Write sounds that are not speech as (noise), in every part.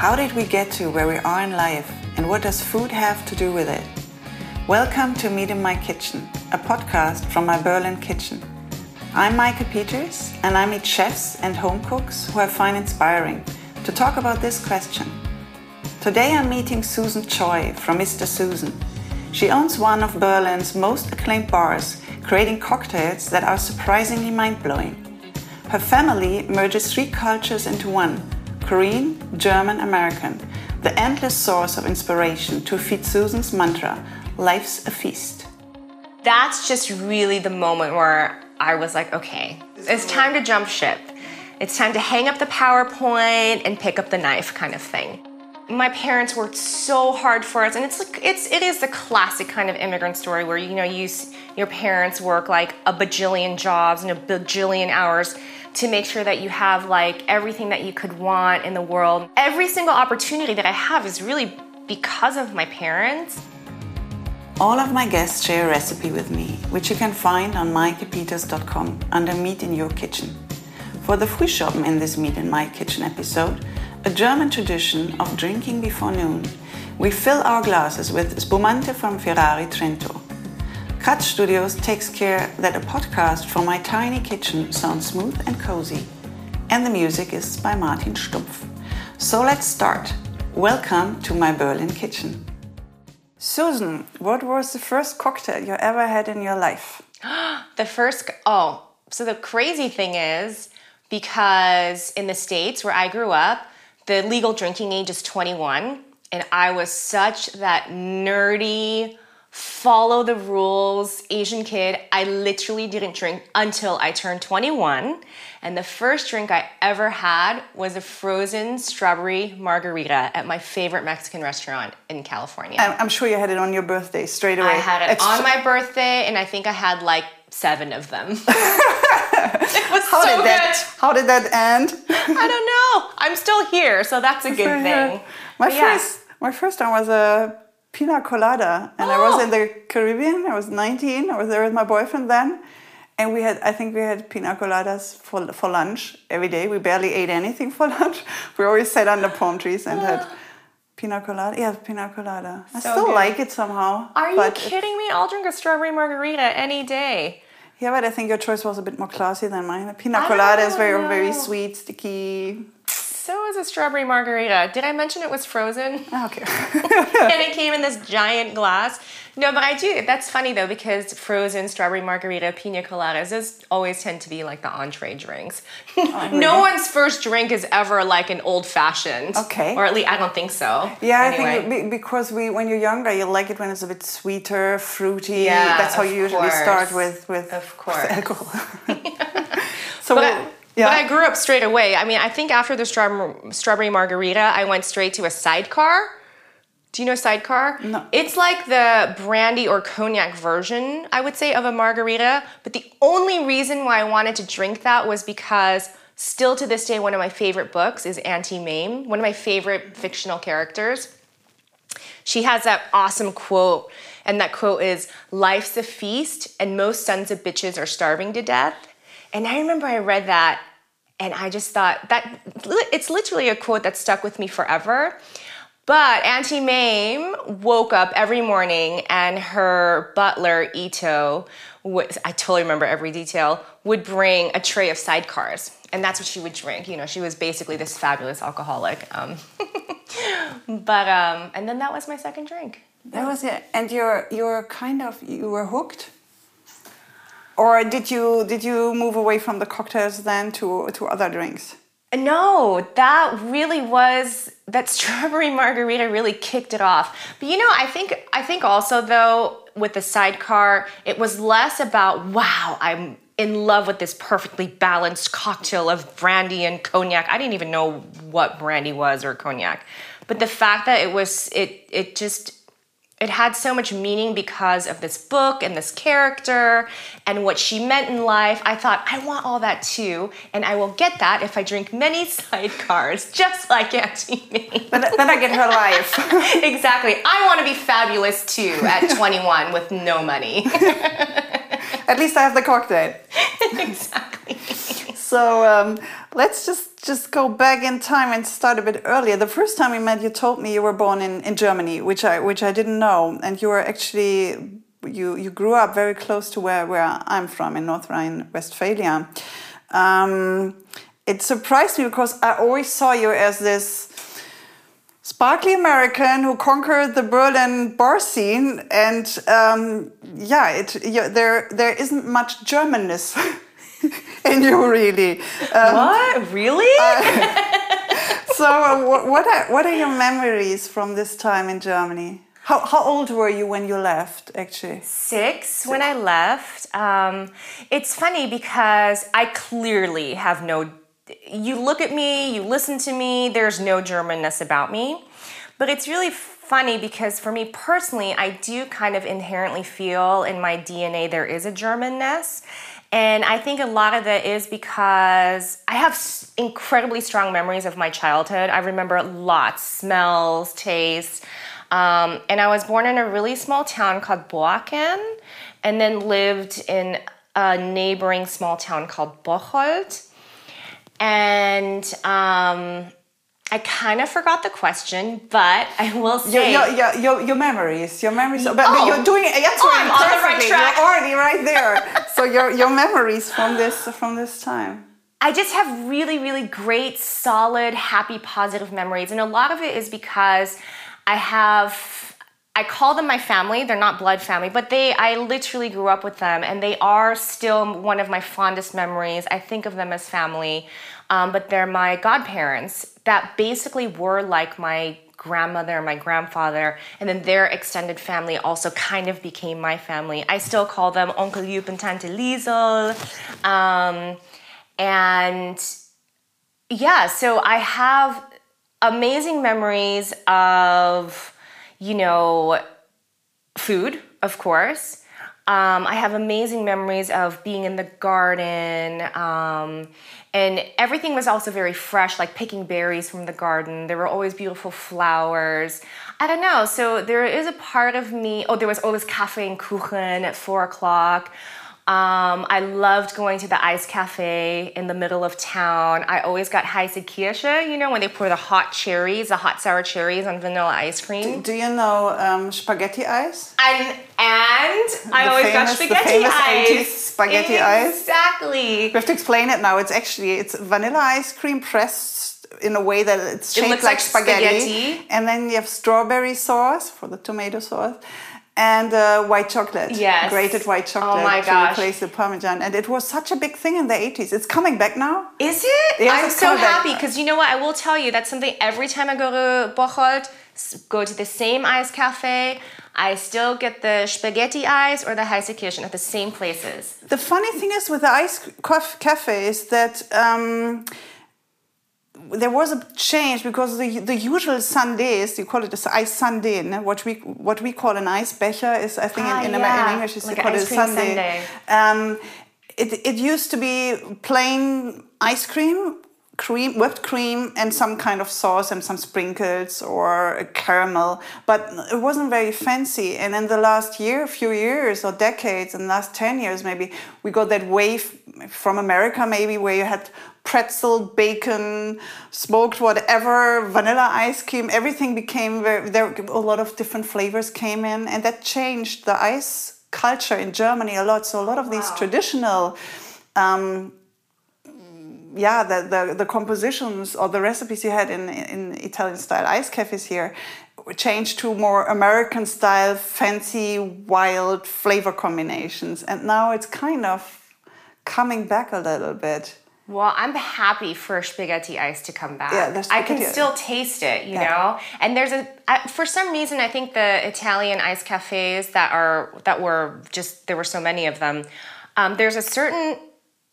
How did we get to where we are in life and what does food have to do with it? Welcome to Meet in My Kitchen, a podcast from my Berlin kitchen. I'm Meike Peters and I meet chefs and home cooks who I find inspiring to talk about this question. Today I'm meeting Susan Choi from Mr. Susan. She owns one of Berlin's most acclaimed bars, creating cocktails that are surprisingly mind blowing. Her family merges three cultures into one Korean, German, American, the endless source of inspiration to feed Susan's mantra life's a feast. That's just really the moment where I was like, okay, it's time to jump ship. It's time to hang up the PowerPoint and pick up the knife kind of thing. My parents worked so hard for us, and it's it's it is the classic kind of immigrant story where you know you your parents work like a bajillion jobs and a bajillion hours to make sure that you have like everything that you could want in the world. Every single opportunity that I have is really because of my parents. All of my guests share a recipe with me, which you can find on meikepeters.com under Meet in Your Kitchen. For the Frühschoppen in this Meet in My Kitchen episode, a German tradition of drinking before noon, we fill our glasses with spumante from Ferrari Trento. Cut Studios takes care that a podcast from my tiny kitchen sounds smooth and cozy. And the music is by Martin Stumpf. So let's start. Welcome to my Berlin kitchen. Susan, what was the first cocktail you ever had in your life? (gasps) the first, oh, so the crazy thing is because in the States where I grew up, the legal drinking age is 21. And I was such that nerdy, follow the rules Asian kid. I literally didn't drink until I turned 21. And the first drink I ever had was a frozen strawberry margarita at my favorite Mexican restaurant in California. I'm sure you had it on your birthday straight away. I had it it's on my birthday, and I think I had like seven of them. (laughs) it was how so did that, good. How did that end? I don't know. I'm still here, so that's a good thing. My but first, yeah. my first one was a pina colada, and oh. I was in oh! the Caribbean. I was 19. I was there with my boyfriend then, and we had I think we had pina coladas for for lunch every day. We barely ate anything for (laughs) lunch. We always sat under palm trees and had. (sighs) Pina colada, yeah, pina colada. I so still good. like it somehow. Are you kidding me? I'll drink a strawberry margarita any day. Yeah, but I think your choice was a bit more classy than mine. Pina colada is very, very sweet, sticky, so is a strawberry margarita. Did I mention it was frozen? Oh, okay. (laughs) (laughs) and it came in this giant glass. No, but I do. That's funny though because frozen strawberry margarita, pina coladas, those always tend to be like the entree drinks. Oh, (laughs) no one's first drink is ever like an old fashioned. Okay. Or at least I don't think so. Yeah, anyway. I think because we when you're younger, you like it when it's a bit sweeter, fruity. Yeah, that's how you usually course. start with with, of course. Alcohol. so. But, yeah. But I grew up straight away. I mean, I think after the strawberry, strawberry margarita, I went straight to a sidecar. Do you know sidecar? No. It's like the brandy or cognac version, I would say, of a margarita. But the only reason why I wanted to drink that was because still to this day, one of my favorite books is Auntie Mame, one of my favorite fictional characters. She has that awesome quote, and that quote is Life's a feast, and most sons of bitches are starving to death. And I remember I read that and I just thought that it's literally a quote that stuck with me forever. But Auntie Mame woke up every morning and her butler, Ito, was, I totally remember every detail, would bring a tray of sidecars. And that's what she would drink. You know, she was basically this fabulous alcoholic. Um, (laughs) but, um, and then that was my second drink. That was it. And you're, you're kind of, you were hooked? Or did you did you move away from the cocktails then to to other drinks? No, that really was that strawberry (laughs) margarita really kicked it off. But you know, I think I think also though with the sidecar, it was less about wow, I'm in love with this perfectly balanced cocktail of brandy and cognac. I didn't even know what brandy was or cognac. But the fact that it was it it just it had so much meaning because of this book and this character and what she meant in life. I thought, I want all that too, and I will get that if I drink many (laughs) sidecars, just like Auntie Mame. Then, then I get her life. (laughs) (laughs) exactly. I want to be fabulous too at 21 with no money. at least I have the cocktail. exactly. So um, let's just just go back in time and start a bit earlier. The first time we met, you told me you were born in, in Germany, which I which I didn't know, and you were actually you you grew up very close to where where I'm from in North Rhine-Westphalia. Um, it surprised me because I always saw you as this sparkly American who conquered the Berlin bar scene, and um, yeah, it you, there there isn't much Germanness (laughs) (laughs) in you really. Um, what really? Uh, (laughs) so, uh, what, what are what are your memories from this time in Germany? How, how old were you when you left, actually? Six when I left. Um, it's funny because I clearly have no. You look at me, you listen to me, there's no Germanness about me. But it's really funny because for me personally, I do kind of inherently feel in my DNA there is a Germanness. And I think a lot of that is because I have incredibly strong memories of my childhood. I remember lots smells, tastes. Um, and I was born in a really small town called Borken and then lived in a neighboring small town called Bocholt. And um, I kind of forgot the question, but I will say your your, your, your memories, your memories. But, oh. but you're oh. doing answering oh, I'm on the right track. You're already right there. (laughs) so your your memories from this from this time. I just have really really great, solid, happy, positive memories, and a lot of it is because I have I call them my family. They're not blood family, but they I literally grew up with them and they are still one of my fondest memories. I think of them as family. Um, but they're my godparents that basically were like my grandmother and my grandfather, and then their extended family also kind of became my family. I still call them Uncle Jup and Tante Liesel. Um, and yeah, so I have amazing memories of, you know, food, of course. Um, I have amazing memories of being in the garden. Um, and everything was also very fresh, like picking berries from the garden. There were always beautiful flowers. I don't know. So there is a part of me. Oh, there was always cafe and kuchen at four o'clock. Um, I loved going to the ice cafe in the middle of town. I always got heiße Kirsche, you know, when they pour the hot cherries, the hot sour cherries on vanilla ice cream. Do, do you know um, spaghetti ice? And, and I always famous, got spaghetti ice. spaghetti exactly. ice. Exactly. We have to explain it now. It's actually it's vanilla ice cream pressed in a way that it's shaped it like, like spaghetti. spaghetti. And then you have strawberry sauce for the tomato sauce and uh, white chocolate. Yes. Grated white chocolate oh my to replace the Parmesan. And it was such a big thing in the 80s. It's coming back now. Is it? Yes, I'm so happy because you know what? I will tell you that's something every time I go to Bocholt, go to the same ice cafe, I still get the spaghetti ice or the heiße Kirschen at the same places. The funny thing is with the ice cafe is that. Um, there was a change because the, the usual sundaes, you call it a ice sundae, no? what we what we call an ice becher is I think ah, in, in, yeah. in, English is like called a sundae. Um, it, it used to be plain ice cream, cream, whipped cream, and some kind of sauce and some sprinkles or caramel, but it wasn't very fancy. And in the last year, few years or decades, in the last ten years maybe, we got that wave from America maybe where you had pretzel, bacon, smoked whatever, vanilla ice cream, everything became very, there a lot of different flavors came in and that changed the ice culture in Germany a lot. So a lot of wow. these traditional um, yeah, the, the, the compositions or the recipes you had in, in Italian style ice cafes here changed to more American style, fancy, wild flavor combinations. And now it's kind of coming back a little bit. Well, I'm happy for spaghetti ice to come back. Yeah, I can still taste it, you yeah. know. And there's a I, for some reason I think the Italian ice cafes that are that were just there were so many of them. Um, there's a certain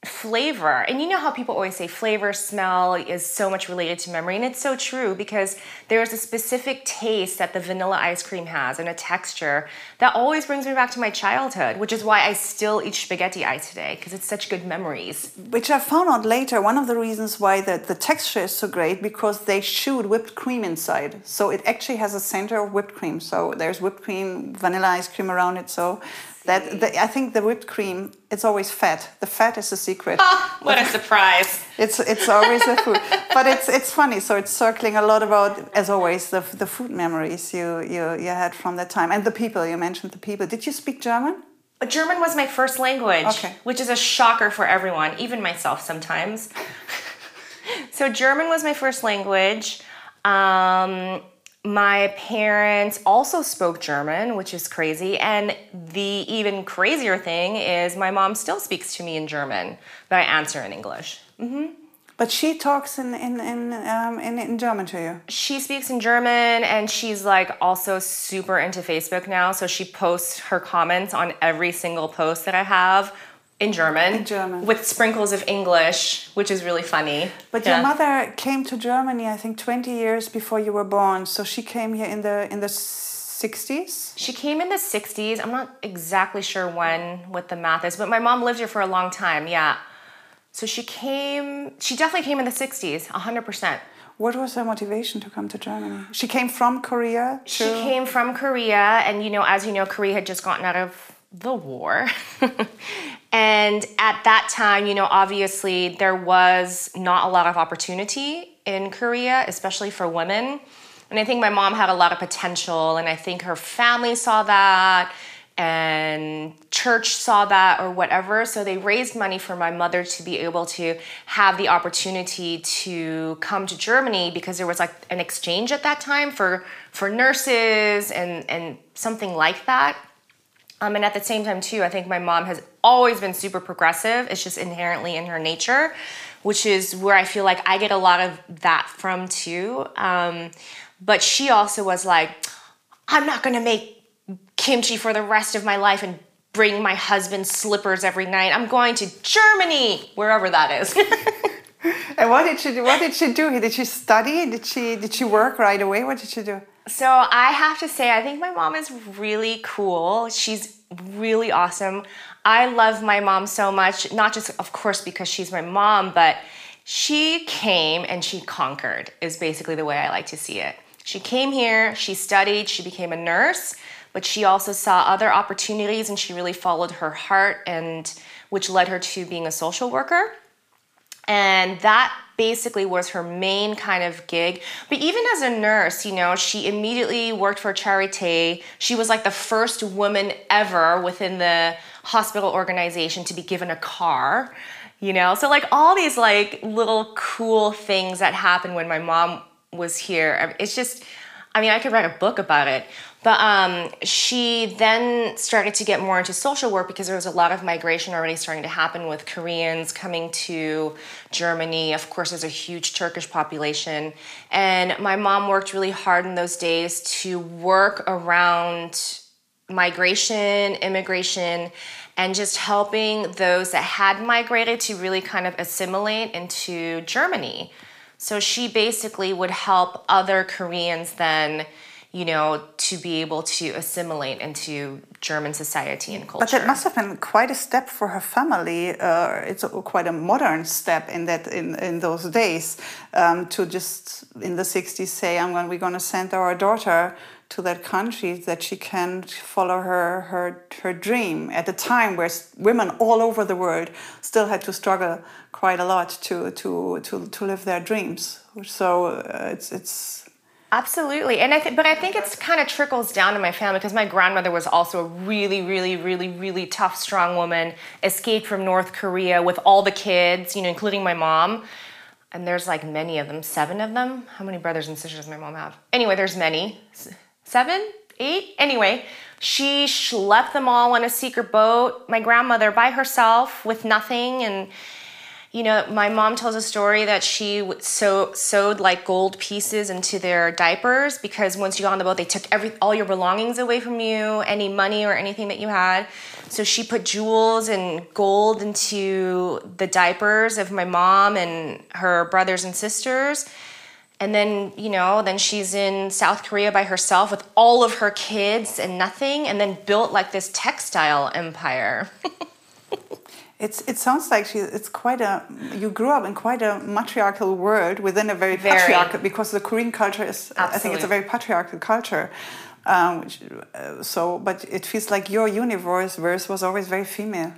flavor. And you know how people always say flavor, smell is so much related to memory. And it's so true because there's a specific taste that the vanilla ice cream has and a texture that always brings me back to my childhood, which is why I still eat spaghetti ice today because it's such good memories. Which I found out later, one of the reasons why the, the texture is so great because they shoot whipped cream inside. So it actually has a center of whipped cream. So there's whipped cream, vanilla ice cream around it. So That the, I think the whipped cream, it's always fat. The fat is the secret. Oh, (laughs) what a surprise! It's it's always the food, but it's it's funny. So it's circling a lot about, as always, the the food memories you you you had from that time and the people. You mentioned the people. Did you speak German? German was my first language, Okay. which is a shocker for everyone, even myself sometimes. (laughs) so German was my first language. Um, my parents also spoke German, which is crazy. And the even crazier thing is my mom still speaks to me in German, but I answer in English. But she talks in in in, um, in in German to you. She speaks in German and she's like also super into Facebook now. So she posts her comments on every single post that I have in German. In German. With sprinkles of English, which is really funny. But Yeah. your mother came to Germany, I think, 20 years before you were born. So she came here in the in the 60s. She came in the 60s. I'm not exactly sure when, what the math is, but my mom lived here for a long time. Yeah. So she came, she definitely came in the 60s, 100%. What was her motivation to come to Germany? She came from Korea. She came from Korea, and you know, as you know, Korea had just gotten out of the war. (laughs) and at that time, you know, obviously there was not a lot of opportunity in Korea, especially for women. And I think my mom had a lot of potential, and I think her family saw that, and church saw that, or whatever. So they raised money for my mother to be able to have the opportunity to come to Germany because there was like an exchange at that time for for nurses and and something like that. Um, and at the same time, too, I think my mom has always been super progressive. It's just inherently in her nature, which is where I feel like I get a lot of that from, too. Um, but she also was like, I'm not gonna make kimchi for the rest of my life and bring my husband slippers every night. I'm going to Germany, wherever that is. (laughs) And what did she do? What did she do? Did she study? Did she did she work right away? What did she do? So I have to say, I think my mom is really cool. She's really awesome. I love my mom so much, not just, of course, because she's my mom, but she came and she conquered, is basically the way I like to see it. She came here, she studied, she became a nurse, but she also saw other opportunities and she really followed her heart, and which led her to being a social worker. And that basically was her main kind of gig. But even as a nurse, you know, she immediately worked for Charité. She was like the first woman ever within the hospital organization to be given a car, you know? So, like, all these like little cool things that happened when my mom was here. It's just, I mean, I could write a book about it. But um, she then started to get more into social work because there was a lot of migration already starting to happen with Koreans coming to Germany. Of course, there's a huge Turkish population. And my mom worked really hard in those days to work around migration, immigration, and just helping those that had migrated to really kind of assimilate into Germany. So she basically would help other Koreans then, you know, to be able to assimilate into German society and culture. But that must have been quite a step for her family. Uh, it's a, quite a modern step in that in, in those days um, to just in the 60s say, "I'm going. We're going to send our daughter to that country that she can follow her her her dream." At a time where women all over the world still had to struggle quite a lot to to to, to live their dreams. So uh, it's it's Absolutely, and I th- but I think it's kind of trickles down to my family because my grandmother was also a really, really, really, really tough, strong woman. Escaped from North Korea with all the kids, you know, including my mom. And there's like many of them, seven of them. How many brothers and sisters does my mom have? Anyway, there's many, seven, eight. Anyway, she schlepped them all on a secret boat. My grandmother by herself with nothing and you know, my mom tells a story that she sew, sewed like gold pieces into their diapers because once you got on the boat, they took every all your belongings away from you, any money or anything that you had. So she put jewels and gold into the diapers of my mom and her brothers and sisters. And then, you know, then she's in South Korea by herself with all of her kids and nothing, and then built like this textile empire. (laughs) It's, it sounds like she, it's quite a you grew up in quite a matriarchal world within a very, Very. patriarchal because the Korean culture is I think it's a very patriarchal culture. Um, uh, so, but it feels like your universe verse was always very female.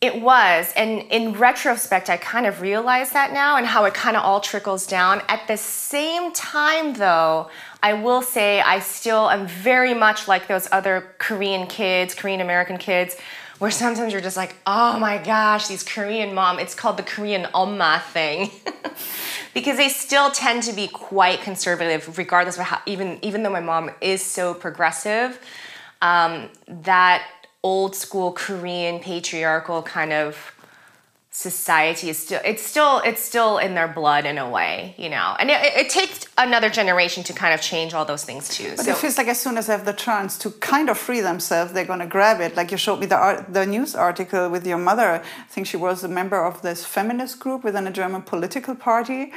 It was. And in retrospect, I kind of realize that now and how it kind of all trickles down. At the same time, though, I will say I still am very much like those other Korean kids, Korean American kids, where sometimes you're just like, oh my gosh, these Korean mom, it's called the Korean Oma thing. (laughs) because they still tend to be quite conservative, regardless of how, even, even though my mom is so progressive, um, that old school Korean patriarchal kind of society is still it's still it's still in their blood in a way you know? And it, it takes another generation to kind of change all those things too but so, it feels like as soon as they have the chance to kind of free themselves they're going to grab it. Like you showed me the art, the news article with your mother. I think she was a member of this feminist group within a german political party.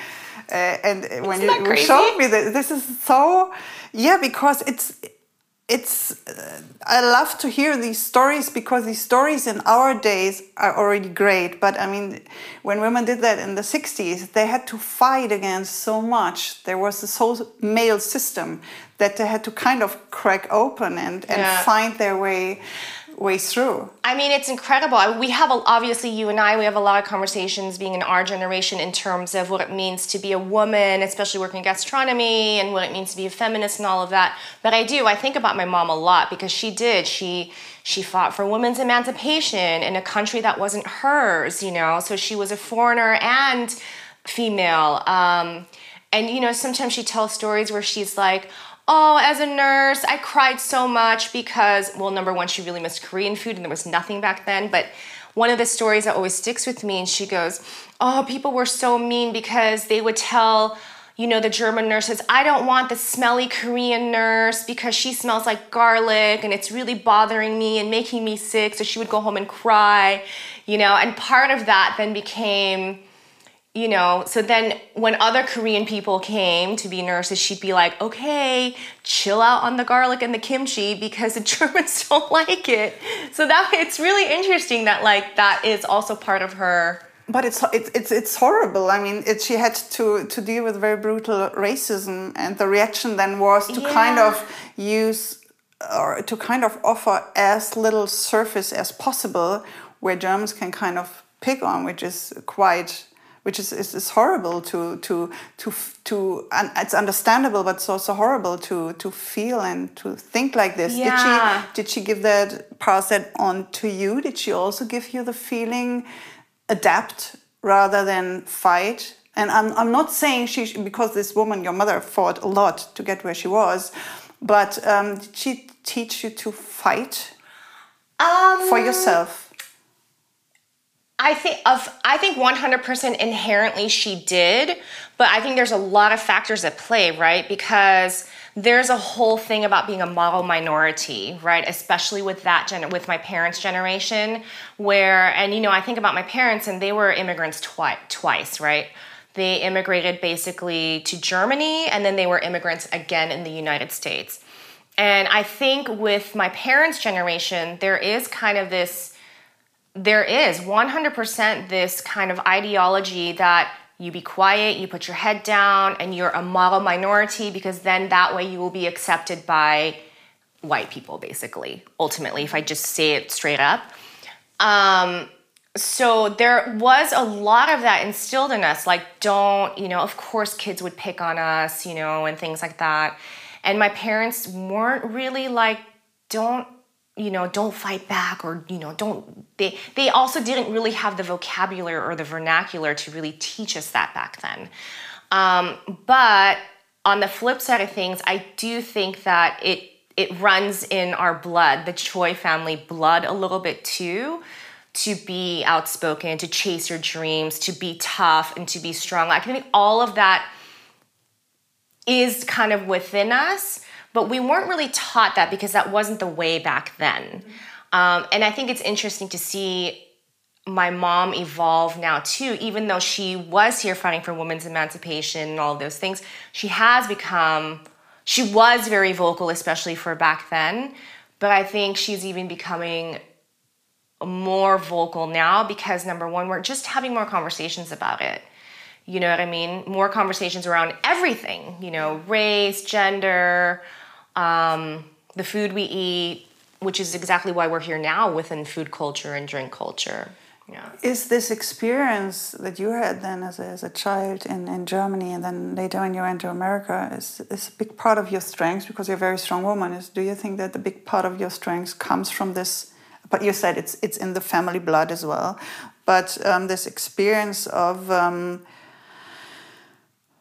Uh, and Isn't when you, you showed me this this is so yeah because it's it's uh, i love to hear these stories because these stories in our days are already great but i mean when women did that in the 60s they had to fight against so much there was this whole male system that they had to kind of crack open and, and yeah. find their way way through. I mean, it's incredible. We have, a, obviously, you and I, we have a lot of conversations being in our generation in terms of what it means to be a woman, especially working in gastronomy, and what it means to be a feminist and all of that. But I do, I think about my mom a lot because she did. She she fought for women's emancipation in a country that wasn't hers, you know. So she was a foreigner and female. Um, and you know, sometimes she tells stories where she's like, oh, as a nurse, I cried so much because, well, number one, she really missed Korean food and there was nothing back then. But one of the stories that always sticks with me, and she goes, oh, people were so mean because they would tell, you know, the German nurses, I don't want the smelly Korean nurse because she smells like garlic and it's really bothering me and making me sick. So she would go home and cry, you know, and part of that then became you know, so then when other Korean people came to be nurses, she'd be like, okay, chill out on the garlic and the kimchi because the (laughs) Germans don't like it. So that it's really interesting that like that is also part of her. But it's it's it's, it's horrible. I mean, it, she had to to deal with very brutal racism, and the reaction then was to yeah. kind of use or to kind of offer as little surface as possible where Germans can kind of pick on, which is quite which is, is, is horrible to to to to and it's understandable but it's also horrible to to feel and to think like this. Yeah. did she did she give that pass that on to you? Did she also give you the feeling adapt rather than fight? And i'm, I'm not saying she because this woman your mother fought a lot to get where she was but um, did she teach you to fight? Um, for yourself I think of I think 100% inherently she did, but I think there's a lot of factors at play, right? Because there's a whole thing about being a model minority, right? Especially with that gen- with my parents' generation, where and you know I think about my parents and they were immigrants twi- twice, right? They immigrated basically to Germany and then they were immigrants again in the United States. And I think with my parents' generation, there is kind of this there is 100% this kind of ideology that you be quiet, you put your head down, and you're a model minority because then that way you will be accepted by white people, basically, ultimately, if I just say it straight up. Um, so there was a lot of that instilled in us like don't you know of course kids would pick on us you know and things like that and my parents weren't really like don't you know don't fight back or you know don't they they also didn't really have the vocabulary or the vernacular to really teach us that back then. Um, but on the flip side of things i do think that it it runs in our blood the choi family blood a little bit too to be outspoken to chase your dreams to be tough and to be strong. I think all of that is kind of within us but we weren't really taught that because that wasn't the way back then. Um, and I think it's interesting to see my mom evolve now too, even though she was here fighting for women's emancipation and all those things, she has become, she was very vocal, especially for back then. But I think she's even becoming more vocal now because number one, we're just having more conversations about it. You know what I mean? More conversations around everything, you know, race, gender, um, the food we eat, which is exactly why we're here now within food culture and drink culture. Yeah. Is this experience that you had then as a, as a child in, in Germany and then later when you went to America is, is a big part of your strengths because you're a very strong woman? Is do you think that the big part of your strengths comes from this? But you said it's it's in the family blood as well. But um, this experience of um,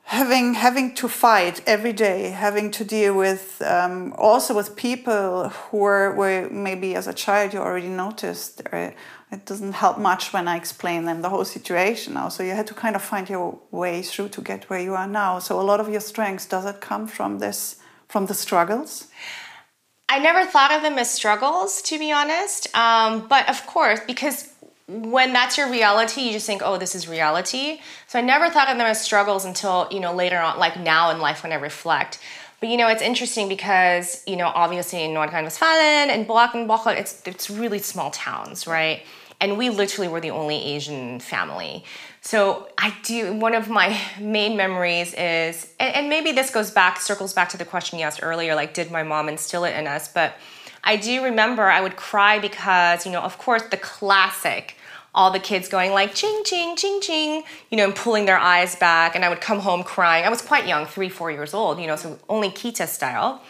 having having to fight every day, having to deal with um, also with people who were, were maybe as a child you already noticed it doesn't help much when I explain them the whole situation now. So you had to kind of find your way through to get where you are now. So a lot of your strengths does it come from this from the struggles? I never thought of them as struggles, to be honest. Um, but of course, because when that's your reality, you just think, oh, this is reality. So I never thought of them as struggles until, you know, later on, like now in life when I reflect. But you know, it's interesting because, you know, obviously in Nordrhein-Westfalen and Brackenbach, it's, it's really small towns, right? And we literally were the only Asian family. So I do, one of my (laughs) main memories is, and, and maybe this goes back, circles back to the question you asked earlier, like, did my mom instill it in us? But I do remember I would cry because, you know, of course, the classic, all the kids going like ching ching ching ching, you know, and pulling their eyes back. And I would come home crying. I was quite young, three, four years old, you know, so only Kita style.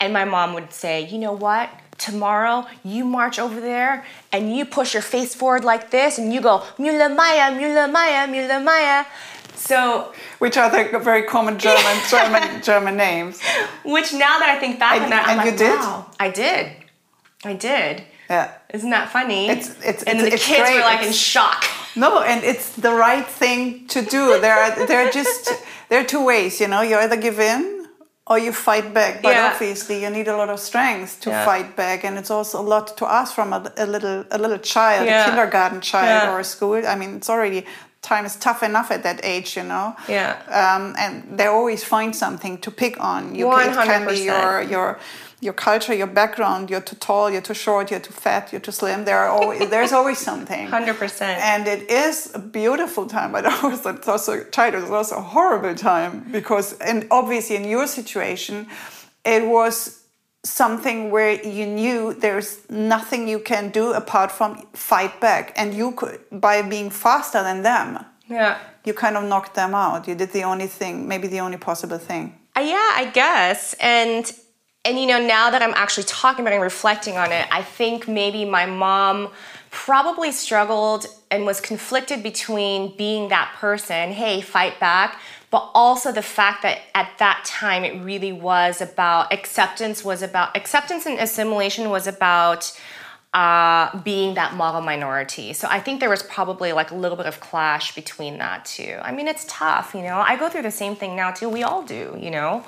And my mom would say, you know what? tomorrow you march over there and you push your face forward like this and you go Müller Maya, Müller Maya, Müller Maya. So, which are the very common (laughs) German German German names. Which now that I think back and, on that, I'm and like, did? wow, I did, I did. Yeah. Isn't that funny? It's it's and it's, the it's kids great. were like it's, in shock. No, and it's the right thing to do. There are there are just there are two ways. You know, you either give in or you fight back. But Yeah. obviously, you need a lot of strength to Yeah. fight back, and it's also a lot to ask from a, a little a little child, Yeah. a kindergarten child or a school. I mean, it's already time is tough enough at that age, you know. Yeah. Um, and they always find something to pick on. You can, it can be your your your culture, your background. You're too tall, you're too short, you're too fat, you're too slim. There are always (laughs) there's always something. 100%. And it is a beautiful time, but it was (laughs) also it's also childhood is also a horrible time because, and obviously in your situation, it was something where you knew there's nothing you can do apart from fight back, and you could by being faster than them, Yeah. you kind of knocked them out. You did the only thing, maybe the only possible thing. Uh, yeah, I guess. And and you know, now that I'm actually talking about it and reflecting on it, I think maybe my mom probably struggled and was conflicted between being that person, hey, fight back, but also the fact that at that time it really was about acceptance was about acceptance and assimilation was about uh, being that model minority. So I think there was probably like a little bit of clash between that too. I mean, it's tough, you know. I go through the same thing now too. We all do, you know.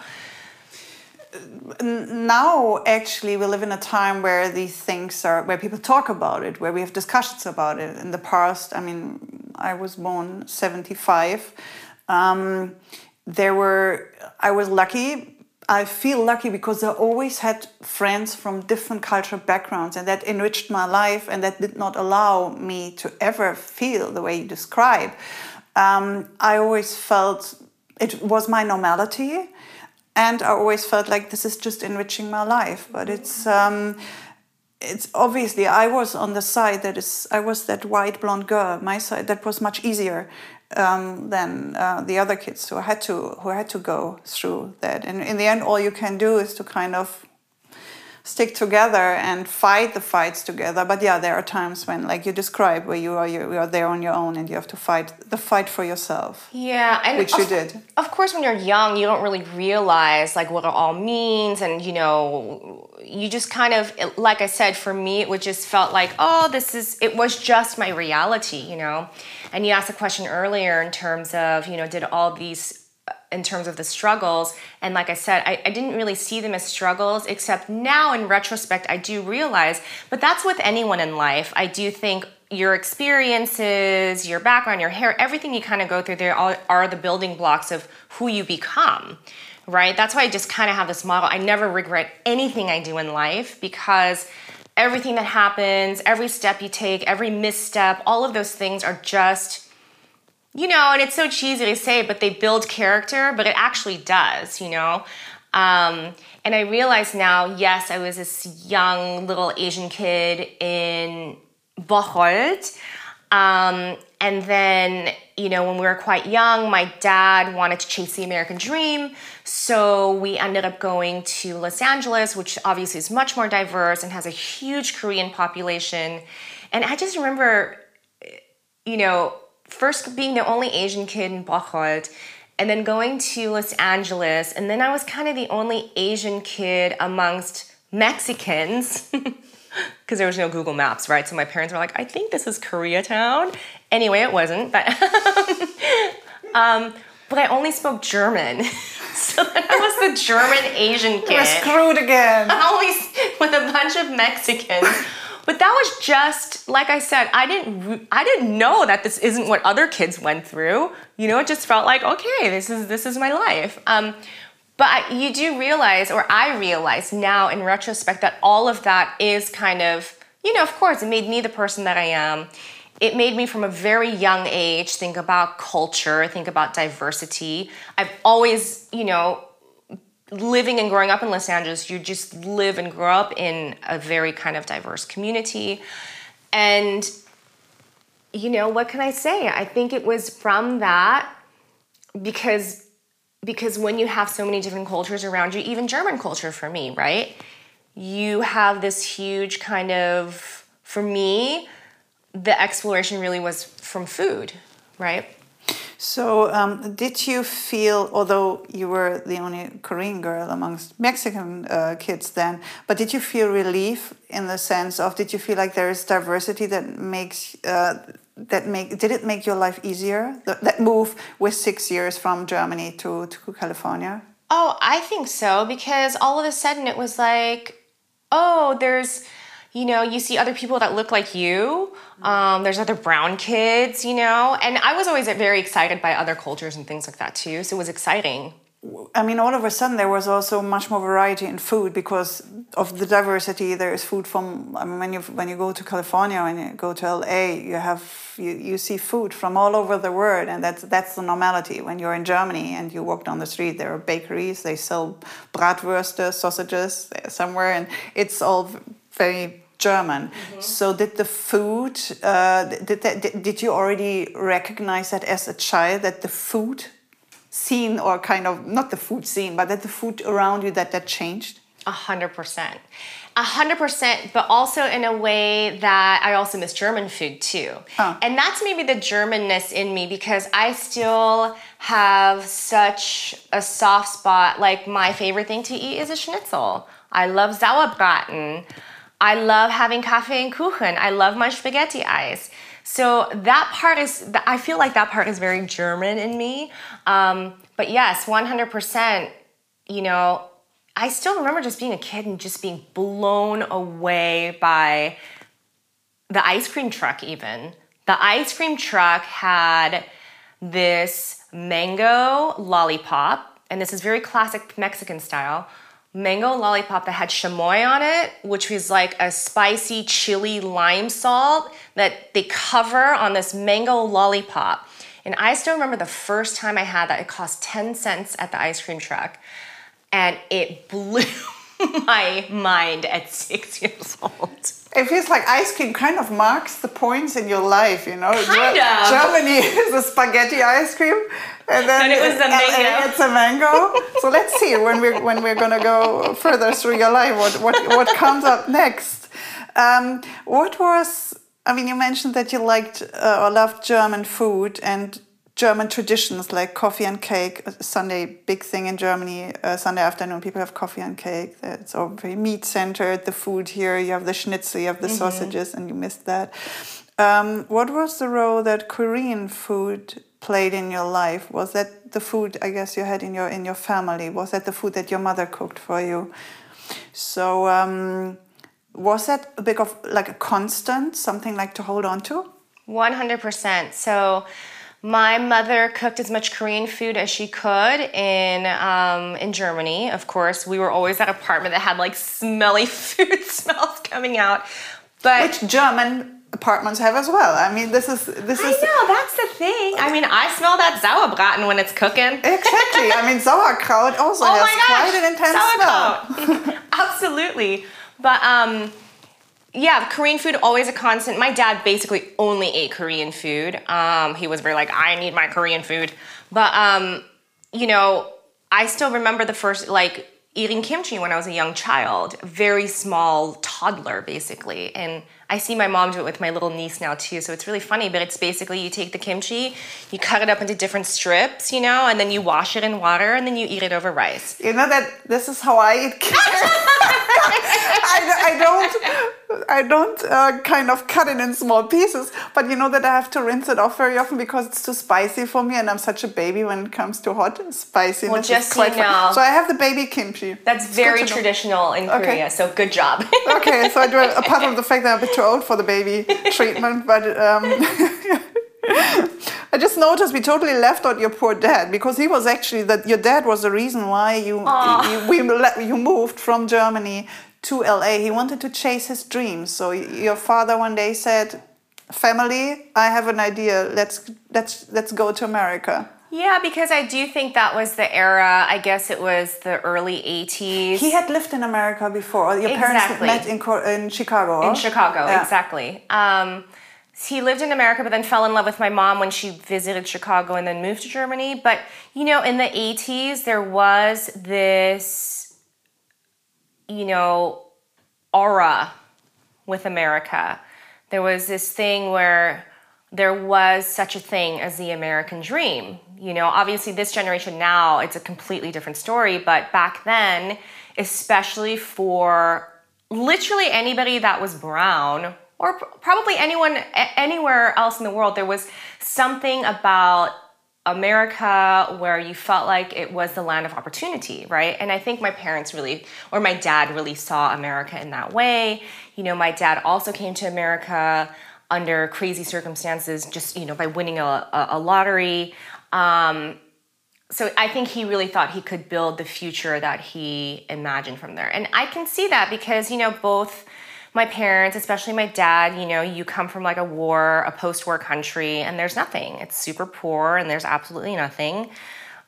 Now actually we live in a time where these things are where people talk about it where we have discussions about it. In the past i mean i was born 75 um, there were i was lucky. I feel lucky because i always had friends from different cultural backgrounds and that enriched my life and that did not allow me to ever feel the way you describe. Um, i always felt it was my normality and I always felt like this is just enriching my life. But it's um, it's obviously I was on the side that is I was that white blonde girl. My side that was much easier um, than uh, the other kids who had to who had to go through that. And in the end, all you can do is to kind of stick together and fight the fights together. But yeah, there are times when, like you described, where you are you are there on your own and you have to fight the fight for yourself. Yeah, and Which you of- did. Of course, when you're young, you don't really realize like what it all means, and you know, you just kind of, like I said, for me, it would just felt like, oh, this is. It was just my reality, you know. And you asked a question earlier in terms of, you know, did all these in terms of the struggles. And like I said, I, I, didn't really see them as struggles, except now in retrospect, I do realize, but that's with anyone in life. I do think your experiences, your background, your hair, everything you kind of go through there are, are the building blocks of who you become. Right? That's why I just kind of have this model. I never regret anything I do in life because everything that happens, every step you take, every misstep, all of those things are just you know, and it's so cheesy to say, but they build character, but it actually does, you know. Um, and I realize now, yes, I was this young little Asian kid in Bocholt. Um, and then, you know, when we were quite young, my dad wanted to chase the American dream. So we ended up going to Los Angeles, which obviously is much more diverse and has a huge Korean population. And I just remember, you know, first being the only Asian kid in Bocholt and then going to Los Angeles. And then I was kind of the only Asian kid amongst Mexicans. (laughs) because there was no Google Maps, right? So my parents were like, I think this is Koreatown. Anyway, it wasn't, but (laughs) um, but I only spoke German. (laughs) so I was the German Asian kid. We're screwed again. Always with a bunch of Mexicans. But that was just like I said. I didn't. I didn't know that this isn't what other kids went through. You know, it just felt like okay, this is this is my life. Um, but you do realize, or I realize now in retrospect, that all of that is kind of, you know, of course, it made me the person that I am. It made me from a very young age think about culture, think about diversity. I've always, you know, living and growing up in Los Angeles, you just live and grow up in a very kind of diverse community. And, you know, what can I say? I think it was from that because because when you have so many different cultures around you, even German culture for me, right? You have this huge kind of, for me, the exploration really was from food, right? So, um, did you feel, although you were the only Korean girl amongst Mexican uh, kids then, but did you feel relief in the sense of, did you feel like there is diversity that makes uh, that make did it make your life easier? That, that move with six years from germany to, to california? Oh i think so because all of a sudden it was like oh there's you know you see other people that look like you um, there's other brown kids you know and i was always very excited by other cultures and things like that too so it was exciting I mean, all of a sudden there was also much more variety in food because of the diversity. There is food from I mean, when you when you go to California and you go to LA, you have you, you see food from all over the world, and that's that's the normality. When you're in Germany and you walk down the street, there are bakeries. They sell bratwurst sausages somewhere, and it's all very German. Mm-hmm. So did the food? Uh, did, that, did did you already recognize that as a child that the food scene or kind of not the food scene but that the food around you that that changed a hundred percent a hundred percent but also in a way that i also miss german food too huh. and that's maybe the germanness in me because i still have such a soft spot like my favorite thing to eat is a schnitzel i love sauerbraten i love having cafe and kuchen i love my spaghetti eyes so that part is, I feel like that part is very German in me. Um, but yes, 100%, you know, I still remember just being a kid and just being blown away by the ice cream truck, even. The ice cream truck had this mango lollipop, and this is very classic Mexican style mango lollipop that had chamoy on it, which was like a spicy chili lime salt that they cover on this mango lollipop. And I still remember the first time I had that, it cost 10 cents at the ice cream truck. And it (laughs) blew my mind at six (laughs) years old. It feels like ice cream kind of marks the points in your life, you know. Kind of. Germany (laughs) is a spaghetti ice cream, and then and it was the mango. it's a mango. so let's see when we're when we're gonna go further through your life what what what comes up next. Um, what was I mean? You mentioned that you liked uh, or loved German food and German traditions like coffee and cake. Sunday big thing in Germany. Uh, Sunday afternoon, people have coffee and cake. It's all very meat centered. The food here, you have the schnitzel, you have the mm -hmm. sausages, and you missed that. Um, what was the role that Korean food played in your life? Was that the food I guess you had in your in your family? Was that the food that your mother cooked for you? So um, was that a bit of like a constant, something like to hold on to? One hundred percent. So my mother cooked as much Korean food as she could in um, in Germany. Of course, we were always that apartment that had like smelly (laughs) food (laughs) smells coming out. But which German apartments have as well. I mean, this is this I is know that's the thing. I mean, I smell that sauerbraten when it's cooking. exactly. I mean, (laughs) sauerkraut also oh has my gosh, quite an intense smell. (laughs) (laughs) Absolutely, but um, yeah, Korean food always a constant. My dad basically only ate Korean food. Um, he was very like, I need my Korean food, but um, you know, I still remember the first like eating kimchi when I was a young child, very small toddler basically, and I see my mom do it with my little niece now too. So it's really funny, but it's basically you take the kimchi, you cut it up into different strips, you know, and then you wash it in water and then you eat it over rice. You know that this is how I eat (laughs) I, I don't, I don't uh, kind of cut it in small pieces, but you know that I have to rinse it off very often because it's too spicy for me, and I'm such a baby when it comes to hot spiciness. Well, just so you know- So I have the baby kimchi. That's It's very to know. traditional in Okay. Korea, so good job. okay, so I do it, apart from the fact that I'm a bit too old for the baby (laughs) treatment, but um, (laughs) I just noticed we totally left out your poor dad because he was actually that your dad was the reason why you, you we you moved from Germany to LA. He wanted to chase his dreams. So your father one day said, "Family, I have an idea. Let's let's let's go to America." Yeah, because I do think that was the era, I guess it was the early 80s. He had lived in America before. Your parents Exactly. met in in Chicago. in Chicago, Yeah. exactly. Um, he lived in America, but then fell in love with my mom when she visited Chicago and then moved to Germany. But you know, in the 80s, there was this, you know, aura with America. There was this thing where there was such a thing as the American dream. You know, obviously, this generation now, it's a completely different story, but back then, especially for literally anybody that was brown or probably anyone anywhere else in the world, there was something about America where you felt like it was the land of opportunity, right? And I think my parents really, or my dad really saw America in that way. You know, my dad also came to America under crazy circumstances, just, you know, by winning a, a, lottery. Um, so I think he really thought he could build the future that he imagined from there. And I can see that because, you know, both my parents, especially my dad, you know, you come from like a war, a post war country, and there's nothing. It's super poor and there's absolutely nothing.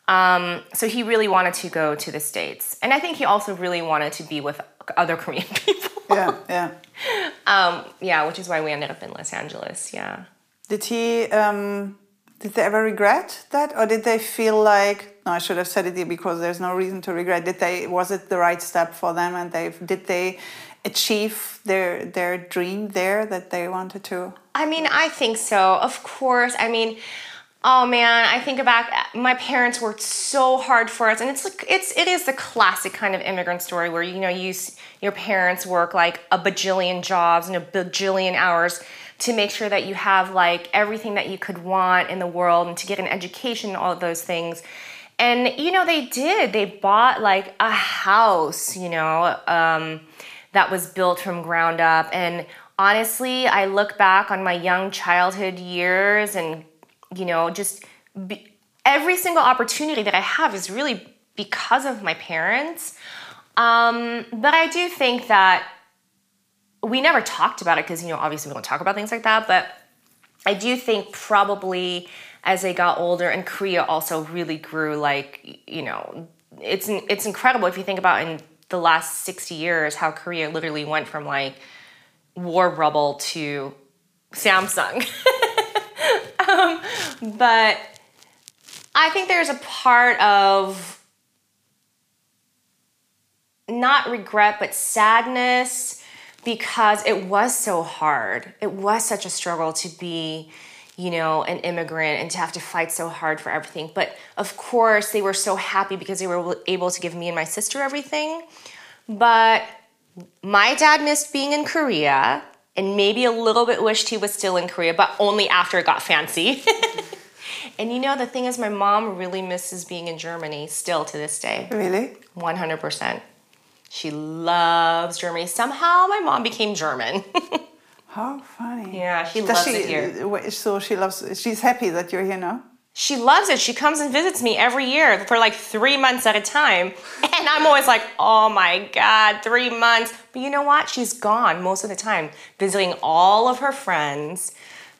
Um, so he really wanted to go to the States. And I think he also really wanted to be with other (laughs) Korean people. Yeah, yeah. (laughs) um, yeah, which is why we ended up in Los Angeles. Yeah. Did he? Um, did they ever regret that, or did they feel like no? I should have said it because there's no reason to regret. Did they? Was it the right step for them, and they did they achieve their their dream there that they wanted to? I mean, I think so. Of course. I mean, oh man, I think about my parents worked so hard for us, and it's like it's it is the classic kind of immigrant story where you know you your parents work like a bajillion jobs and a bajillion hours to make sure that you have like everything that you could want in the world and to get an education and all of those things. And you know they did. They bought like a house, you know. Um, that was built from ground up. And honestly, I look back on my young childhood years and, you know, just be, every single opportunity that I have is really because of my parents. Um, but I do think that we never talked about it because, you know, obviously we don't talk about things like that. But I do think probably as they got older and Korea also really grew like, you know, it's it's incredible if you think about in the last 60 years how Korea literally went from like war rubble to Samsung. (laughs) um, but I think there's a part of not regret but sadness because it was so hard. It was such a struggle to be, you know, an immigrant and to have to fight so hard for everything. But of course, they were so happy because they were able to give me and my sister everything. But my dad missed being in Korea and maybe a little bit wished he was still in Korea, but only after it got fancy. (laughs) and you know, the thing is, my mom really misses being in Germany still to this day. Really? 100%. She loves Germany. Somehow my mom became German. (laughs) How funny. Yeah, she Does loves she, it here. uh, So she loves. She's happy that you're here now. she loves it. She comes and visits me every year for like three months at a time. (laughs) And I'm always like, oh my God, three months. But you know what? She's gone most of the time, visiting all of her friends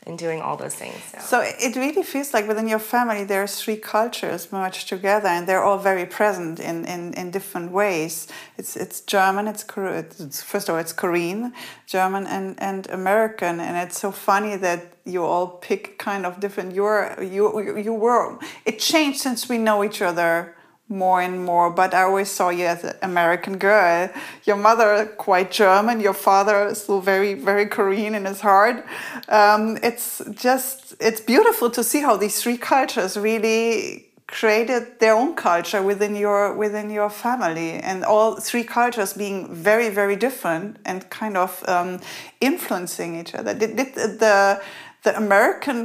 and doing all those things. So. so. it really feels like within your family there are three cultures merged together and they're all very present in, in, in different ways. It's it's German, it's, it's first of all it's Korean, German and, and American and it's so funny that you all pick kind of different you're you you were it changed since we know each other more and more. But I always saw you as an American girl. Your mother quite German. Your father still very very Korean in his heart. Um, it's just it's beautiful to see how these three cultures really created their own culture within your within your family and all three cultures being very very different and kind of um, influencing each other did, did the the american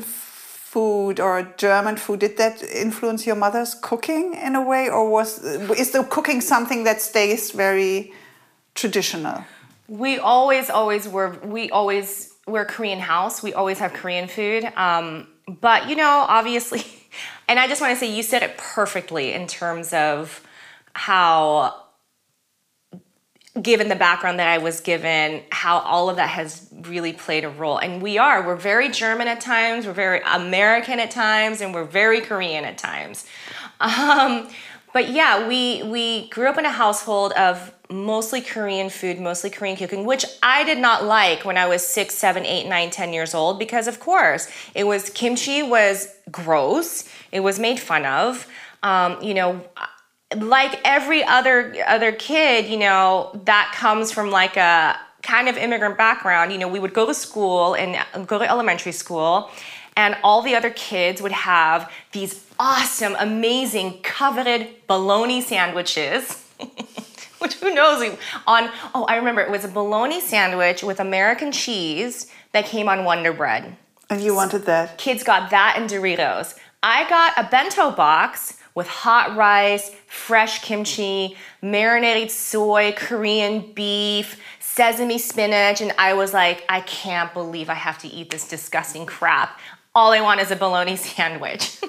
food or German food, did that influence your mother's cooking in a way, or was is the cooking something that stays very traditional? We always, always were. We always we're Korean house. We always have Korean food. Um, but you know, obviously, (laughs) and I just want to say you said it perfectly in terms of how given the background that I was given, how all of that has really played a role. And we are, we're very German at times, we're very American at times, and we're very Korean at times. Um, but yeah, we we grew up in a household of mostly Korean food, mostly Korean cooking, which I did not like when I was six, seven, eight, nine, ten years old, because of course it was kimchi was gross, it was made fun of. Um, you know, like every other other kid, you know, that comes from like a kind of immigrant background. You know, we would go to school and um, go to elementary school, and all the other kids would have these awesome, amazing, coveted bologna sandwiches. (laughs) Which who knows on oh I remember it was a bologna sandwich with American cheese that came on Wonder Bread. And you wanted that? Kids got that and Doritos. I got a bento box with hot rice, fresh kimchi, marinated soy, Korean beef, sesame spinach, and I was like, I can't believe I have to eat this disgusting crap. All I want is a bologna (laughs) sandwich.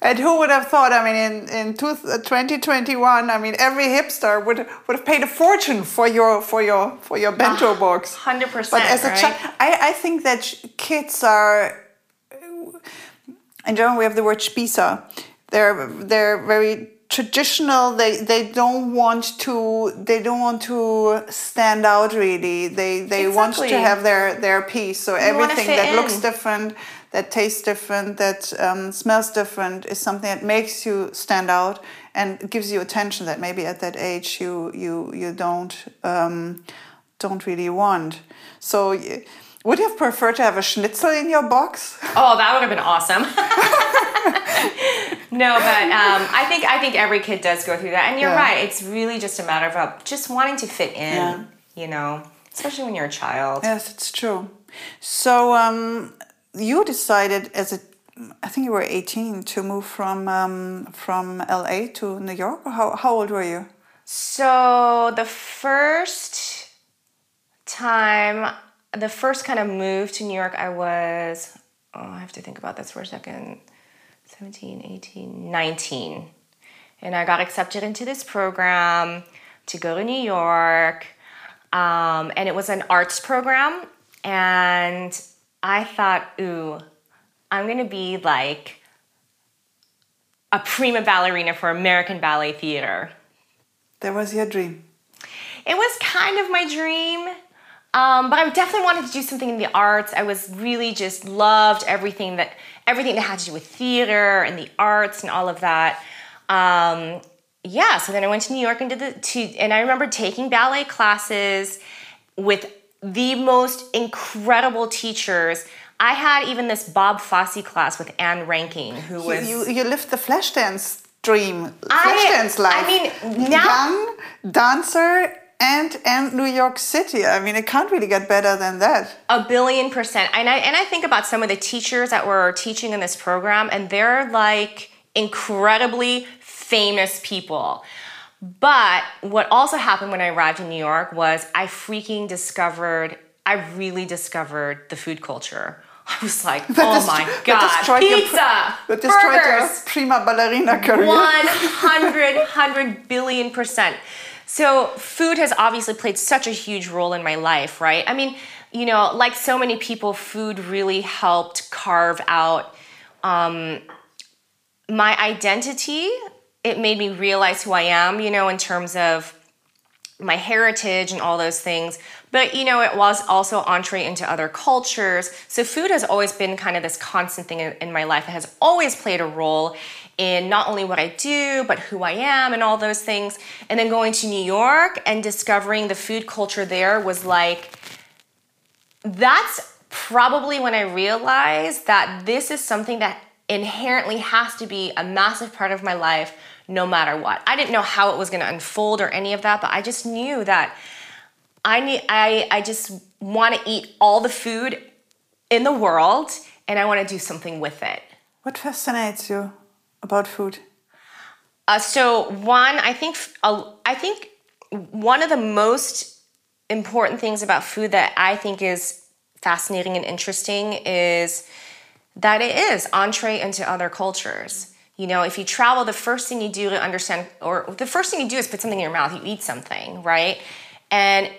and who would have thought? I mean, in in 2021, I mean, every hipster would would have paid a fortune for your for your for your bento uh, box. Hundred percent. But as a right? child, I I think that kids are. In German, we have the word Spießer they're they're very traditional they they don't want to they don't want to stand out really they they exactly. want to have their their piece so you everything that in. looks different that tastes different that um, smells different is something that makes you stand out and gives you attention that maybe at that age you you you don't um, don't really want so would you have preferred to have a schnitzel in your box? Oh, that would have been awesome. (laughs) no, but um, I think I think every kid does go through that, and you're yeah. right. It's really just a matter of uh, just wanting to fit in. Yeah. You know, especially when you're a child. Yes, it's true. So um, you decided as a I think you were 18 to move from um, from LA to New York. How how old were you? So the first time the first kind of move to New York, I was, oh, I have to think about this for a second 17, 18, 19. And I got accepted into this program to go to New York. Um, and it was an arts program. And I thought, ooh, I'm gonna be like a prima ballerina for American Ballet Theater. That was your dream. It was kind of my dream. Um, but I definitely wanted to do something in the arts. I was really just loved everything that everything that had to do with theater and the arts and all of that. Um, yeah, so then I went to New York and did the to, and I remember taking ballet classes with the most incredible teachers. I had even this Bob Fosse class with Ann Reinking, who was you. You, you lived the Flashdance dream, flash I, dance life. I mean, now young dancer and and New York City. I mean, it can't really get better than that. A billion percent. And I and I think about some of the teachers that were teaching in this program, and they're like incredibly famous people. But what also happened when I arrived in New York was I freaking discovered, I really discovered the food culture. I was like, oh my that god, destroyed your pr- pizza, That your burgers. prima ballerina career. 100 100 billion percent so food has obviously played such a huge role in my life right i mean you know like so many people food really helped carve out um, my identity it made me realize who i am you know in terms of my heritage and all those things. But you know, it was also entree into other cultures. So food has always been kind of this constant thing in, in my life. It has always played a role in not only what I do, but who I am and all those things. And then going to New York and discovering the food culture there was like, that's probably when I realized that this is something that inherently has to be a massive part of my life no matter what. I didn't know how it was going to unfold or any of that, but I just knew that I need I I just want to eat all the food in the world and I want to do something with it. What fascinates you about food? Uh, so one, I think uh, I think one of the most important things about food that I think is fascinating and interesting is that it is entree into other cultures. You know, if you travel, the first thing you do to understand, or the first thing you do is put something in your mouth. You eat something, right? And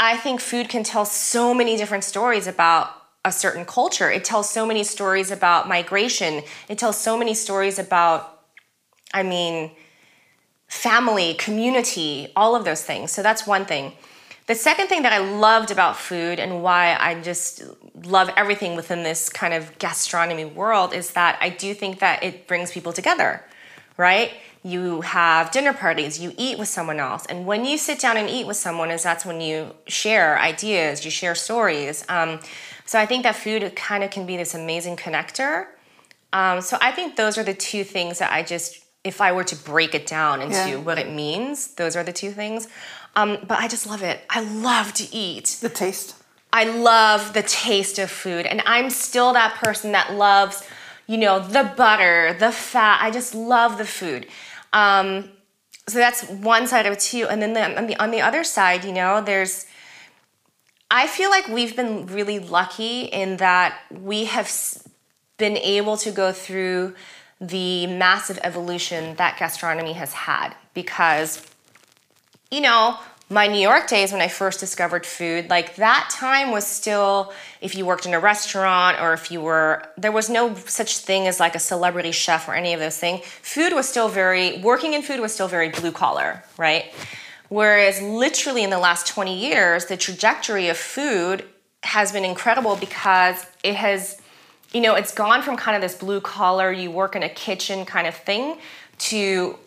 I think food can tell so many different stories about a certain culture. It tells so many stories about migration. It tells so many stories about, I mean, family, community, all of those things. So that's one thing. The second thing that I loved about food and why I just love everything within this kind of gastronomy world is that I do think that it brings people together, right? You have dinner parties, you eat with someone else. And when you sit down and eat with someone, is that's when you share ideas, you share stories. Um, so I think that food kind of can be this amazing connector. Um, so I think those are the two things that I just, if I were to break it down into Yeah. what it means, those are the two things. Um, but I just love it. I love to eat. The taste. I love the taste of food, and I'm still that person that loves, you know, the butter, the fat. I just love the food. Um, so that's one side of it too. And then the, on the on the other side, you know, there's. I feel like we've been really lucky in that we have been able to go through the massive evolution that gastronomy has had because you know, my New York days when I first discovered food, like that time was still, if you worked in a restaurant or if you were, there was no such thing as like a celebrity chef or any of those things. Food was still very, working in food was still very blue collar, right? Whereas literally in the last 20 years, the trajectory of food has been incredible because it has, you know, it's gone from kind of this blue collar, you work in a kitchen kind of thing to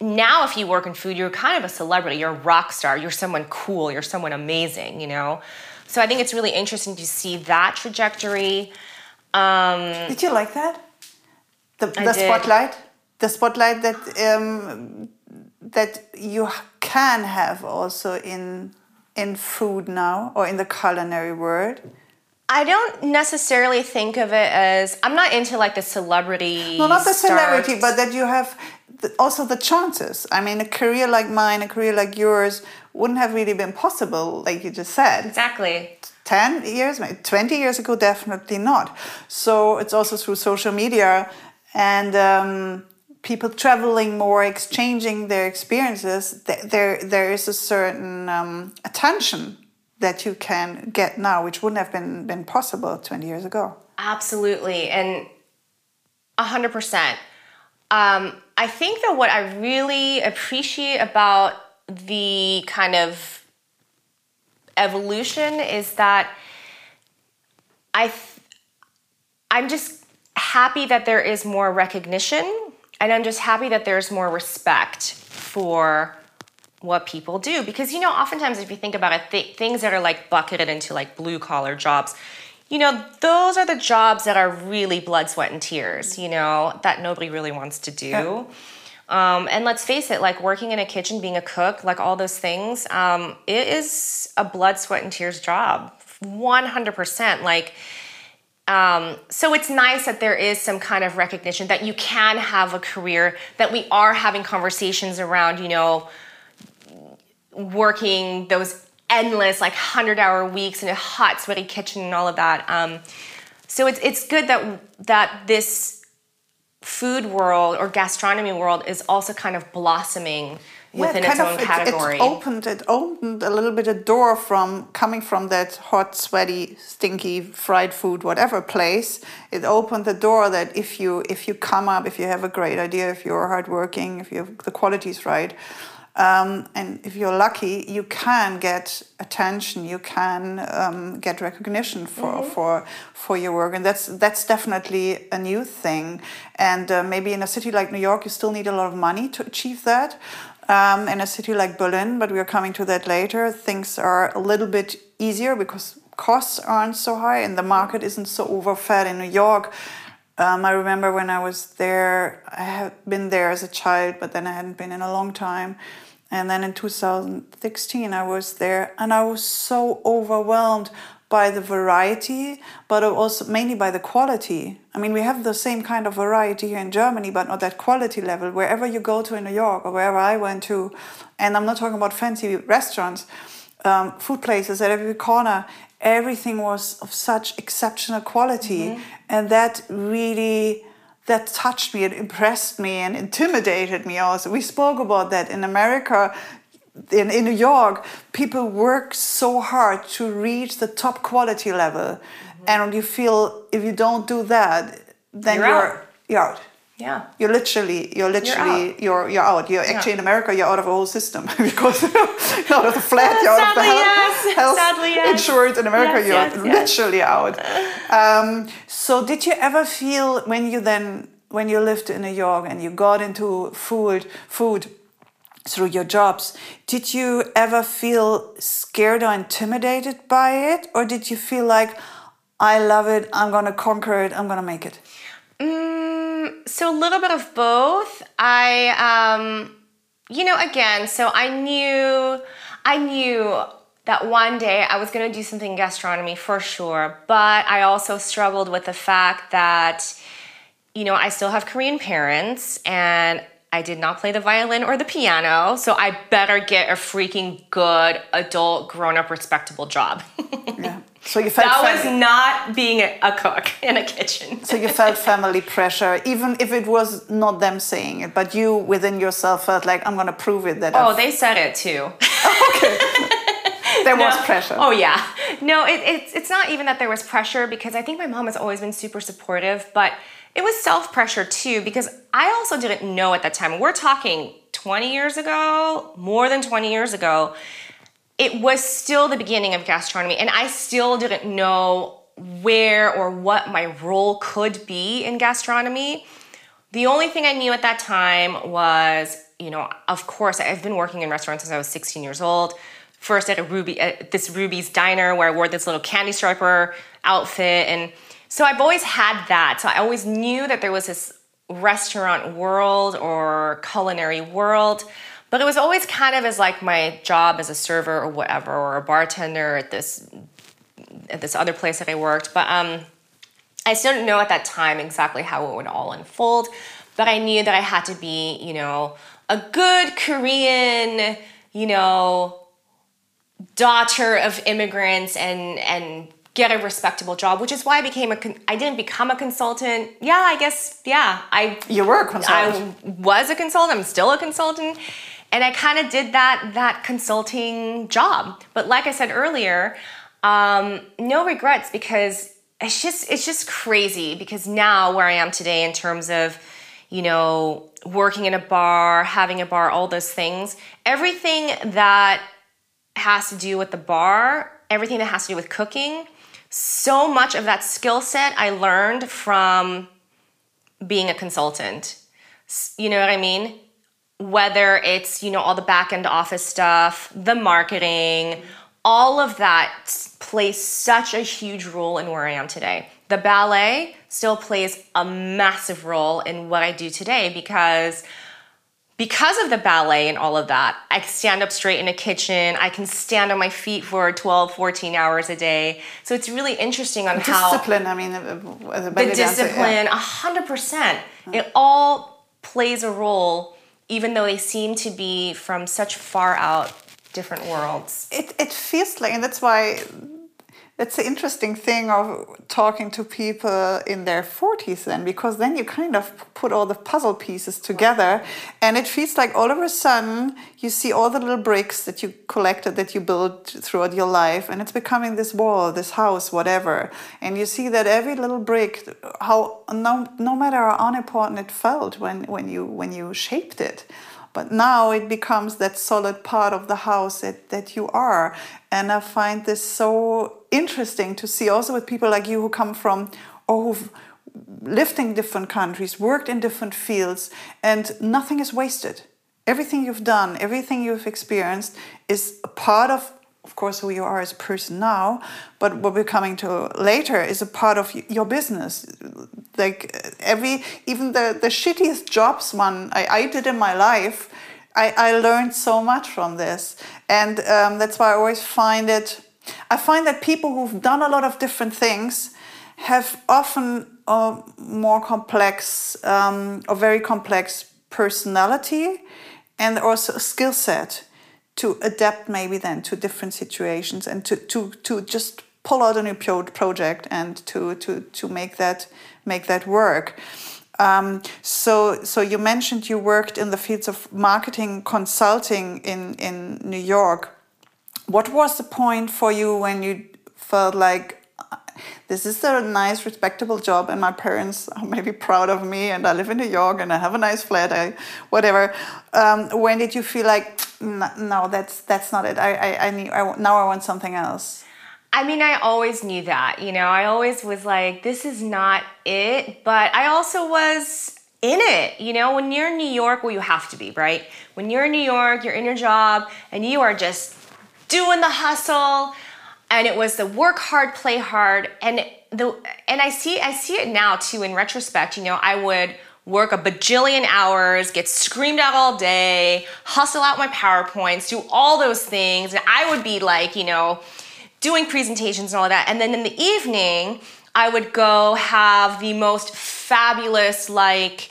now if you work in food you're kind of a celebrity you're a rock star you're someone cool you're someone amazing you know? So i think it's really interesting to see that trajectory. Did you like that? The, the spotlight, the spotlight that um, that you can have also in in food now or in the culinary world. i don't necessarily think of it as i'm not into like the celebrity No, not the celebrity, stars. but that you have the, also the chances. I mean, a career like mine, a career like yours, wouldn't have really been possible, like you just said. exactly 10 years, maybe 20 years ago, definitely not. So it's also through social media and um, people traveling more, exchanging their experiences. There, there is a certain um, attention that you can get now, which wouldn't have been, been possible 20 years ago. Absolutely, and hundred percent. Um, I think that what I really appreciate about the kind of evolution is that I, I'm just happy that there is more recognition, and I'm just happy that there's more respect for what people do. Because you know oftentimes if you think about it th- things that are like bucketed into like blue collar jobs you know those are the jobs that are really blood sweat and tears you know that nobody really wants to do. Um, and let's face it like working in a kitchen being a cook like all those things um, it is a blood sweat and tears job. 100% like um, so it's nice that there is some kind of recognition that you can have a career that we are having conversations around you know working those endless like 100 hour weeks in a hot sweaty kitchen and all of that. Um, so it's it's good that that this food world or gastronomy world is also kind of blossoming within it its own of, it- category. It, opened it opened a little bit a door from coming from that hot, sweaty, stinky fried food, whatever place. It opened the door that if you if you come up, if you have a great idea, if you're hardworking, if you have the qualities right, um, and if you're lucky, you can get attention. You can um, get recognition for for for your work, and that's that's definitely a new thing. And uh, maybe in a city like New York, you still need a lot of money to achieve that. Um, in a city like Berlin, but we are coming to that later, things are a little bit easier because costs aren't so high and the market isn't so overfed in New York. Um, I remember when I was there, I had been there as a child, but then I hadn't been in a long time. And then in 2016, I was there and I was so overwhelmed by the variety, but also mainly by the quality. I mean, we have the same kind of variety here in Germany, but not that quality level. Wherever you go to in New York or wherever I went to, and I'm not talking about fancy restaurants, um, food places at every corner, everything was of such exceptional quality, and that really that touched me, it impressed me, and intimidated me. Also, we spoke about that in America. In, in New York, people work so hard to reach the top quality level, and you feel if you don't do that, then You're you're out. you're out. yeah. You're literally, you're literally, out. you're you're out. You're actually in America, you're out of a whole system (laughs) because (laughs) you're out of the flat, you're out of the health, yes. (laughs) health Sadly, yes. insurance. In America, Yes, you're yes. literally out. Um, so, did you ever feel when you then, when you lived in New York and you got into food, food through your jobs, did you ever feel scared or intimidated by it, or did you feel like, I love it, I'm gonna conquer it, I'm gonna make it? Mm, so a little bit of both. I, um, you know, again, so I knew, I knew that one day I was to do something in gastronomy for sure, but I also struggled with the fact that, you know, I still have Korean parents and I did not play the violin or the piano, so I better get a freaking good adult, grown up, respectable job. (laughs) Yeah. So you felt that was not being a cook in a kitchen. So you felt family pressure, even if it was not them saying it, but you within yourself felt like I'm gonna prove it that Oh, I've- they said it too. (laughs) Okay. There (laughs) was pressure. Oh yeah. No, it, it's it's not even that there was pressure because I think my mom has always been super supportive, but it was self pressure too because I also didn't know at that time. We're talking 20 years ago, more than 20 years ago. It was still the beginning of gastronomy, and I still didn't know where or what my role could be in gastronomy. The only thing I knew at that time was, you know, of course, I've been working in restaurants since I was 16 years old. First at a Ruby, at this Ruby's Diner where I wore this little candy striper outfit, and so I've always had that. So I always knew that there was this restaurant world or culinary world, but it was always kind of as like my job as a server or whatever, or a bartender at this at this other place that I worked. But um, I still didn't know at that time exactly how it would all unfold, but I knew that I had to be, you know, a good Korean, you know, daughter of immigrants and and get a respectable job, which is why I became a con- I didn't become a consultant. Yeah, I guess yeah, I You were a consultant. I was a consultant. I'm still a consultant, and I kind of did that that consulting job. But like I said earlier, um, no regrets because it's just it's just crazy because now where I am today in terms of you know working in a bar, having a bar, all those things, everything that has to do with the bar, everything that has to do with cooking. So much of that skill set I learned from being a consultant. You know what I mean? Whether it's, you know, all the back end office stuff, the marketing, all of that plays such a huge role in where I am today. The ballet still plays a massive role in what I do today because because of the ballet and all of that, I can stand up straight in a kitchen. I can stand on my feet for 12, 14 hours a day. So it's really interesting on how Discipline, I mean, uh, as a the belly dancer, yeah. discipline, a hundred percent. It all plays a role, even though they seem to be from such far out different worlds. It, it feels like, and that's why it's the interesting thing of talking to people in their 40s then because then you kind of put all the puzzle pieces together and it feels like all of a sudden you see all the little bricks that you collected that you built throughout your life and it's becoming this wall this house whatever. And you see that every little brick how no, no matter how unimportant it felt when, when you when you shaped it but now it becomes that solid part of the house that, that you are. And I find this so interesting to see also with people like you who come from or who've lived in different countries, worked in different fields, and nothing is wasted. Everything you've done, everything you've experienced is a part of of course, who you are as a person now, but what we're coming to later is a part of your business. Like every, even the, the shittiest jobs one I, I did in my life, I, I learned so much from this. And um, that's why I always find it, I find that people who've done a lot of different things have often a more complex um, or very complex personality and also a skill set to adapt maybe then to different situations and to, to, to just pull out a new project and to, to, to make that make that work. Um, so, so you mentioned you worked in the fields of marketing consulting in, in New York. What was the point for you when you felt like this is a nice, respectable job, and my parents are maybe proud of me, and I live in New York, and I have a nice flat, I, whatever. Um, when did you feel like, no, that's that's not it? I, I, I need I, now I want something else. I mean, I always knew that. You know, I always was like, this is not it. But I also was in it. You know, when you're in New York, well, you have to be, right? When you're in New York, you're in your job, and you are just doing the hustle and it was the work hard, play hard, and the and I see I see it now too in retrospect. You know, I would work a bajillion hours, get screamed at all day, hustle out my PowerPoints, do all those things, and I would be like, you know, doing presentations and all that. And then in the evening, I would go have the most fabulous like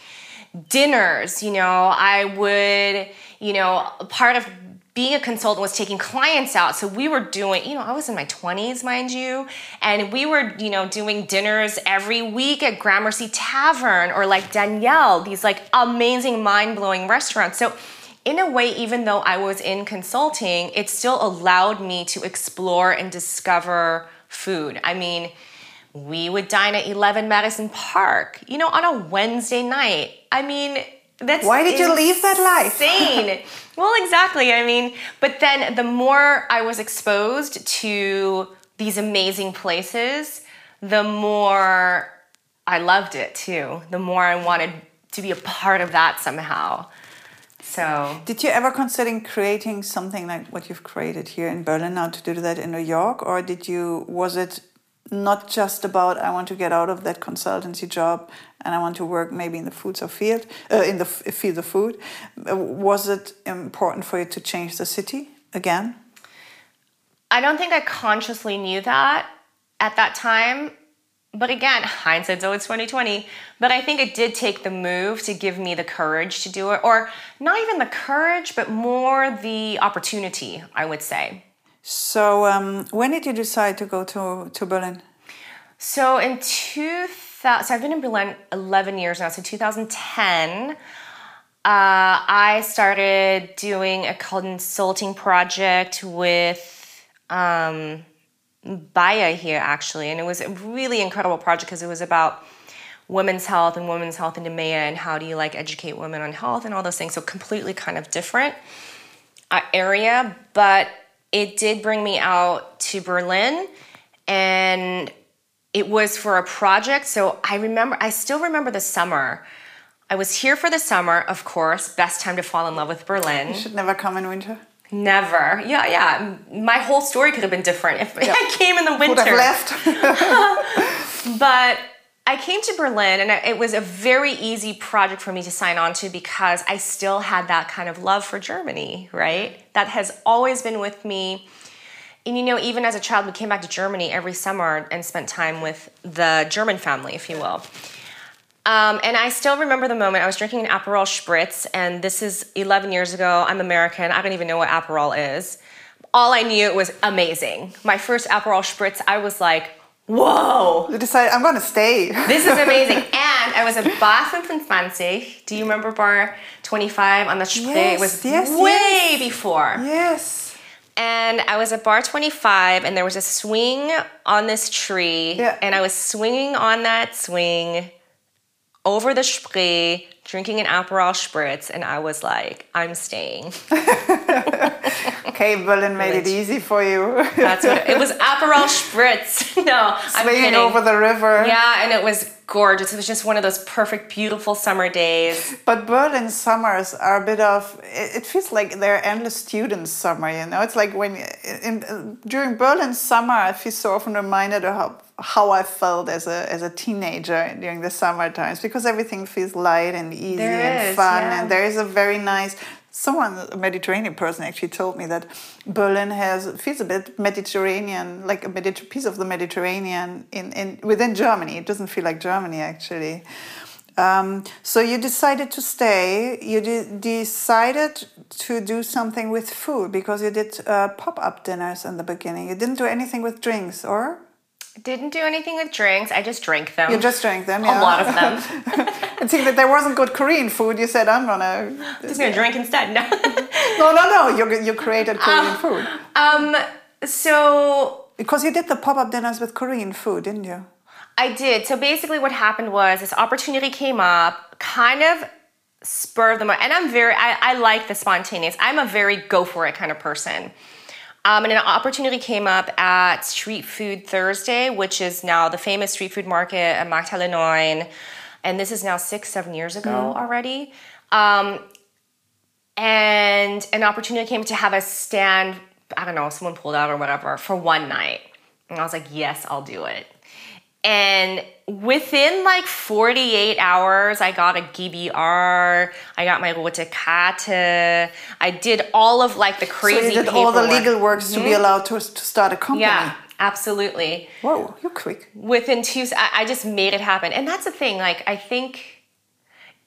dinners, you know, I would, you know, part of being a consultant was taking clients out. So we were doing, you know, I was in my 20s, mind you, and we were, you know, doing dinners every week at Gramercy Tavern or like Daniel, these like amazing, mind blowing restaurants. So, in a way, even though I was in consulting, it still allowed me to explore and discover food. I mean, we would dine at 11 Madison Park, you know, on a Wednesday night. I mean, that's why did you leave that life? Insane. (laughs) well, exactly. I mean, but then the more I was exposed to these amazing places, the more I loved it too. The more I wanted to be a part of that somehow. So, did you ever consider creating something like what you've created here in Berlin now to do that in New York, or did you? Was it not just about I want to get out of that consultancy job and I want to work maybe in the foods of field uh, in the field of food. Uh, was it important for you to change the city again? I don't think I consciously knew that at that time. But again, hindsight's always 2020. But I think it did take the move to give me the courage to do it, or not even the courage, but more the opportunity, I would say. So, um, when did you decide to go to, to Berlin? So, in 2000, so I've been in Berlin 11 years now. So, 2010, uh, I started doing a consulting project with um, here, actually. And it was a really incredible project because it was about women's health and women's health in EMEA and how do you like educate women on health and all those things. So, completely kind of different uh, area. But it did bring me out to Berlin and it was for a project. So I remember, I still remember the summer. I was here for the summer, of course, best time to fall in love with Berlin. You should never come in winter. Never. Yeah, yeah. My whole story could have been different if yeah. (laughs) I came in the winter. Would have left. (laughs) but I came to Berlin and it was a very easy project for me to sign on to because I still had that kind of love for Germany, right? That has always been with me. And you know, even as a child, we came back to Germany every summer and spent time with the German family, if you will. Um, and I still remember the moment I was drinking an Aperol Spritz, and this is 11 years ago. I'm American. I don't even know what Aperol is. all I knew it was amazing. My first Aperol Spritz, I was like, whoa, You decided I'm gonna stay. this is amazing. (laughs) and I was at Bar 25. Do you remember Bar 25 on the Spree? Yes, it was yes, way yes. before. yes. And I was at bar 25, and there was a swing on this tree. Yeah. And I was swinging on that swing over the Spree, drinking an Aperol Spritz, and I was like, I'm staying. (laughs) (laughs) Okay, Berlin made it easy for you. That's what it, it was. Aperol Spritz. (laughs) no, I'm Swinging kidding. over the river. yeah, and it was gorgeous. It was just one of those perfect, beautiful summer days. But Berlin summers are a bit of. It it feels like they're endless student summer. You know, it's like when in, during Berlin summer, I feel so often reminded of how, how I felt as a as a teenager during the summer times because everything feels light and easy There and is, fun, yeah. and there is a very nice. Someone, a Mediterranean person, actually told me that Berlin has feels a bit Mediterranean, like a Mediter- piece of the Mediterranean in, in within Germany. It doesn't feel like Germany actually. Um, so you decided to stay. You de- decided to do something with food because you did uh, pop-up dinners in the beginning. You didn't do anything with drinks, or Didn't do anything with drinks. I just drank them. you just drank them. a lot of them. I think that there wasn't good Korean food. You said, "I'm gonna." just gonna drink instead. No. (laughs) No, no, no. You you created Korean food um. So because you did the pop-up dinners with Korean food, didn't you? I did. So basically, what happened was this opportunity came up, kind of spur of the moment. And I'm very, I, I like the spontaneous. I'm a very go for it kind of person. Um, and an opportunity came up at Street Food Thursday, which is now the famous street food market at Markthalle And this is now six, seven years ago already. Um, and an opportunity came to have a stand i don't know someone pulled out or whatever for one night. And i was like yes i'll do it. And within like 48 hours i got a gbr i got my rote karte i did all of like the crazy. So you did all the legal works to be mhm. allowed to, to start a company. yeah absolutely Whoa, you're quick. within two I, I just made it happen and that's the thing like i think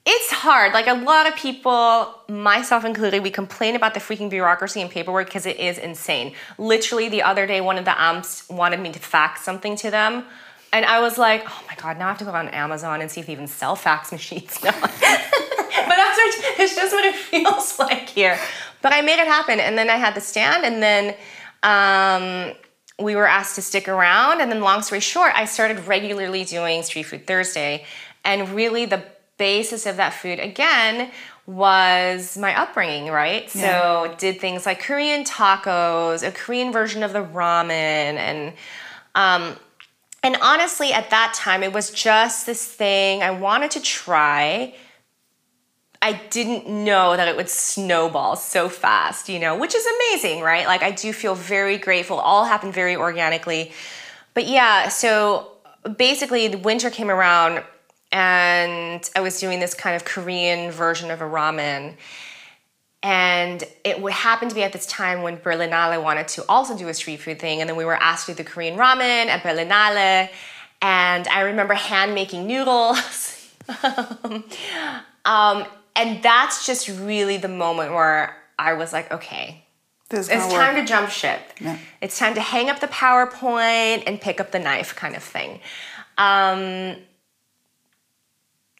it's hard like a lot of people myself included we complain about the freaking bureaucracy and paperwork because it is insane literally the other day one of the amps wanted me to fax something to them and i was like oh my god now i have to go on amazon and see if they even sell fax (laughs) machines. Now but that's it's just what it feels (laughs) like here. But i made it happen and then i had the stand and then um, we were asked to stick around and then long story short i started regularly doing street food thursday and really the basis of that food again was my upbringing right? So did things like korean tacos a korean version of the ramen and um, and honestly at that time it was just this thing i wanted to try I didn't know that it would snowball so fast, you know, which is amazing, right? Like, I do feel very grateful. All happened very organically. But yeah, so basically, the winter came around and I was doing this kind of Korean version of a ramen. And it would happen to be at this time when Berlinale wanted to also do a street food thing. And then we were asked to do the Korean ramen at Berlinale. And I remember hand making noodles. (laughs) um, and that's just really the moment where I was like, okay, This it's time work. to jump ship. Yeah. It's time to hang up the PowerPoint and pick up the knife, kind of thing. Um,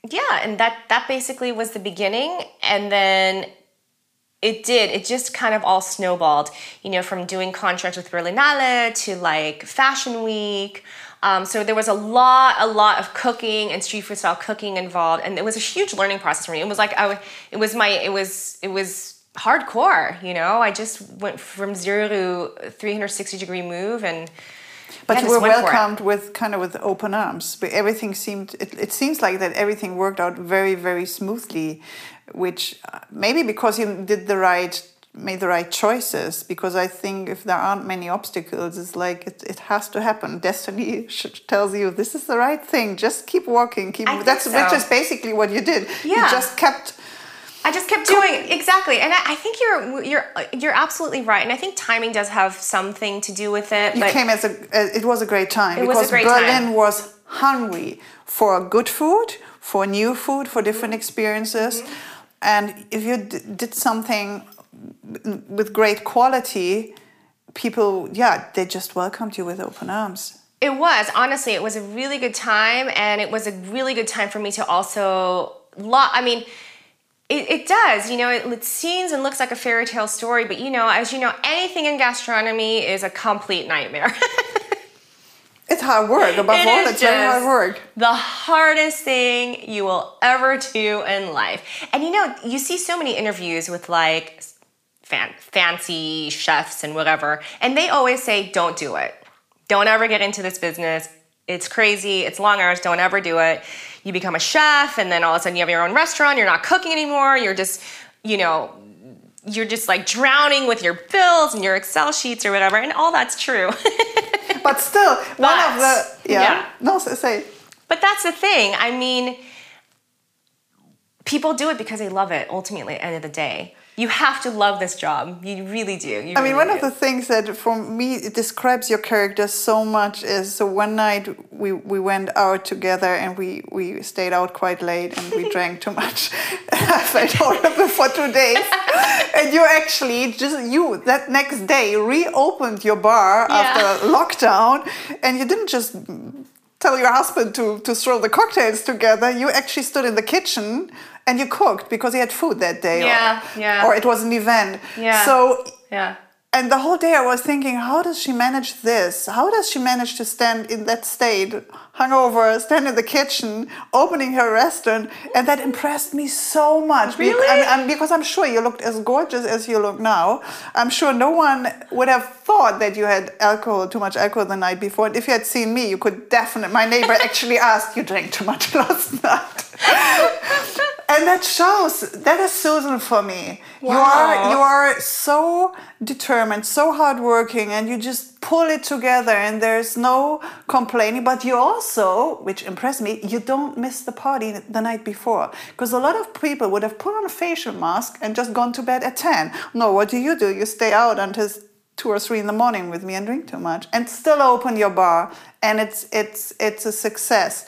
yeah, and that that basically was the beginning, and then it did. It just kind of all snowballed. You know, from doing contracts with Berlinale to like Fashion Week. Um, so there was a lot, a lot of cooking and street food style cooking involved, and it was a huge learning process for me. It was like I, w- it was my, it was, it was hardcore. You know, I just went from zero to 360 degree move, and But Yeah, you were went for it. welcomed with kind of with open arms. But everything seemed. It, it seems like that everything worked out very very smoothly, which uh, maybe because you did the right made the right choices. Because I think if there aren't many obstacles, it's like it, it has to happen. (laughs) Destiny tells you this is the right thing. Just keep walking. Keep. I That's which so. is basically what you did. You Yeah. just kept. I just kept doing it. exactly, and I, I think you're you're you're absolutely right, and I think timing does have something to do with it. You came as a. Uh, it was a great time It was a because great Berlin time. was hungry for good food, for new food, for different experiences, Mm-hmm. And if you did something with great quality, people, yeah, they just welcomed you with open arms. It was honestly, it was a really good time, and it was a really good time for me to also. Lo- I mean, it, it does, you know, it, it seems and looks like a fairy tale story, but you know, as you know, anything in gastronomy is a complete nightmare. (laughs) Hard work. Above It all, it's very hard work. The hardest thing you will ever do in life. And you know, you see so many interviews with like fan- fancy chefs and whatever, and they always say, don't do it. Don't ever get into this business. It's crazy. It's long hours. Don't ever do it. You become a chef, and then all of a sudden you have your own restaurant. You're not cooking anymore. You're just, you know, you're just like drowning with your bills and your Excel sheets or whatever. And all that's true. (laughs) But still, one of the yeah. yeah. No, say, say But that's the thing. I mean, people do it because they love it ultimately at the end of the day. You have to love this job. You really do. You I mean, really one do. of the things that for me it describes your character so much is so one night we, we went out together and we, we stayed out quite late and we (laughs) drank too much. (laughs) I felt horrible for two days. (laughs) and you actually just you that next day reopened your bar Yeah. after lockdown and you didn't just tell your husband to, to throw the cocktails together. You actually stood in the kitchen and you cooked because he had food that day. Yeah, or, yeah. or it was an event. Yeah. So yeah. and the whole day I was thinking, how does she manage this? How does she manage to stand in that state, hungover, stand in the kitchen, opening her restaurant? And that impressed me so much. Really? I- I'm- because I'm sure you looked as gorgeous as you look now. I'm sure no one would have thought that you had alcohol, too much alcohol the night before. And if you had seen me, you could definitely. My neighbor (laughs) actually asked, "You drank too much (laughs) last night." and that shows that is Susan for me. Wow. You are you are so determined, so hardworking, and you just pull it together. And there's no complaining. But you also, which impressed me, you don't miss the party the night before. Because a lot of people would have put on a facial mask and just gone to bed at ten. No, what do you do? You stay out until two or three in the morning with me and drink too much, and still open your bar, and it's it's it's a success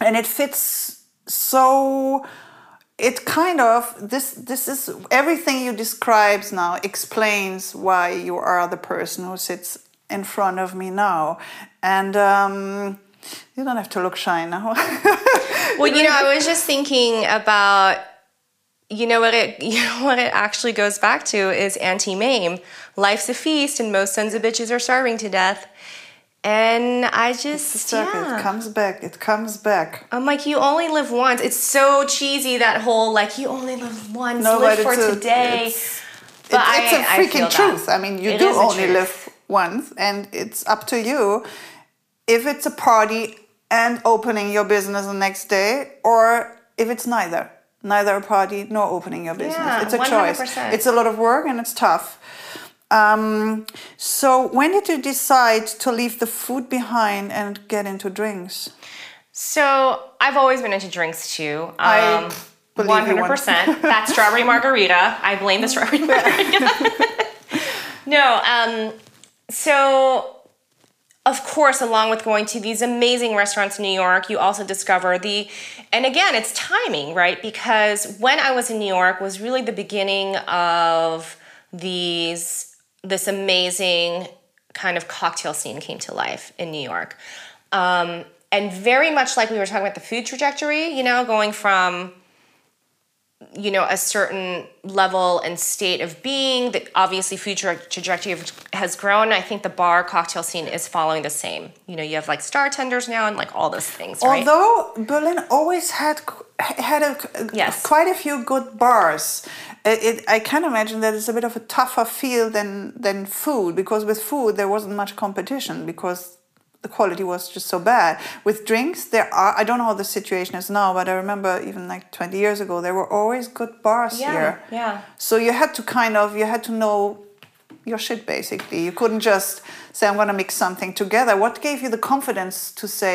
and it fits so it kind of this this is everything you describes now explains why you are the person who sits in front of me now and um you don't have to look shy now (laughs) Well, you know, I was just thinking about you know what it (laughs) you know what it actually goes back to is Auntie Mame. Life's a feast and most sons of bitches are starving to death. And I just yeah. it comes back it comes back I'm like, you only live once. It's so cheesy that whole like you only live once, No, live but for it's a- today. it's- But It- it's I- a freaking feel that. truth. I mean, you It do only live once, and it's up to you if it's a party and opening your business the next day, or if it's neither. Neither a party nor opening your business. Yeah, it's a choice. 100%. It's a lot of work and it's tough. Um, so, when did you decide to leave the food behind and get into drinks? So I've always been into drinks too. Um, you one hundred percent. (laughs) That strawberry margarita. I blame the strawberry (laughs) margarita. (laughs) no. Um. So. Of course, along with going to these amazing restaurants in New York, you also discover the, and again, it's timing, right? Because when I was in New York was really the beginning of these, this amazing kind of cocktail scene came to life in New York. Um, and very much like we were talking about the food trajectory, you know, going from you know a certain level and state of being that obviously food trajectory has grown i think the bar cocktail scene is following the same you know you have like star tenders now and like all those things right Although Berlin always had had a, Yes. quite a few good bars, it, it, I can imagine that it's a bit of a tougher field than than food because with food there wasn't much competition because the quality was just so bad. With drinks, there are I don't know how the situation is now, but I remember even like twenty years ago there were always good bars Yeah, here. yeah. So you had to kind of you had to know your shit basically. You couldn't just say I'm gonna mix something together. What gave you the confidence to say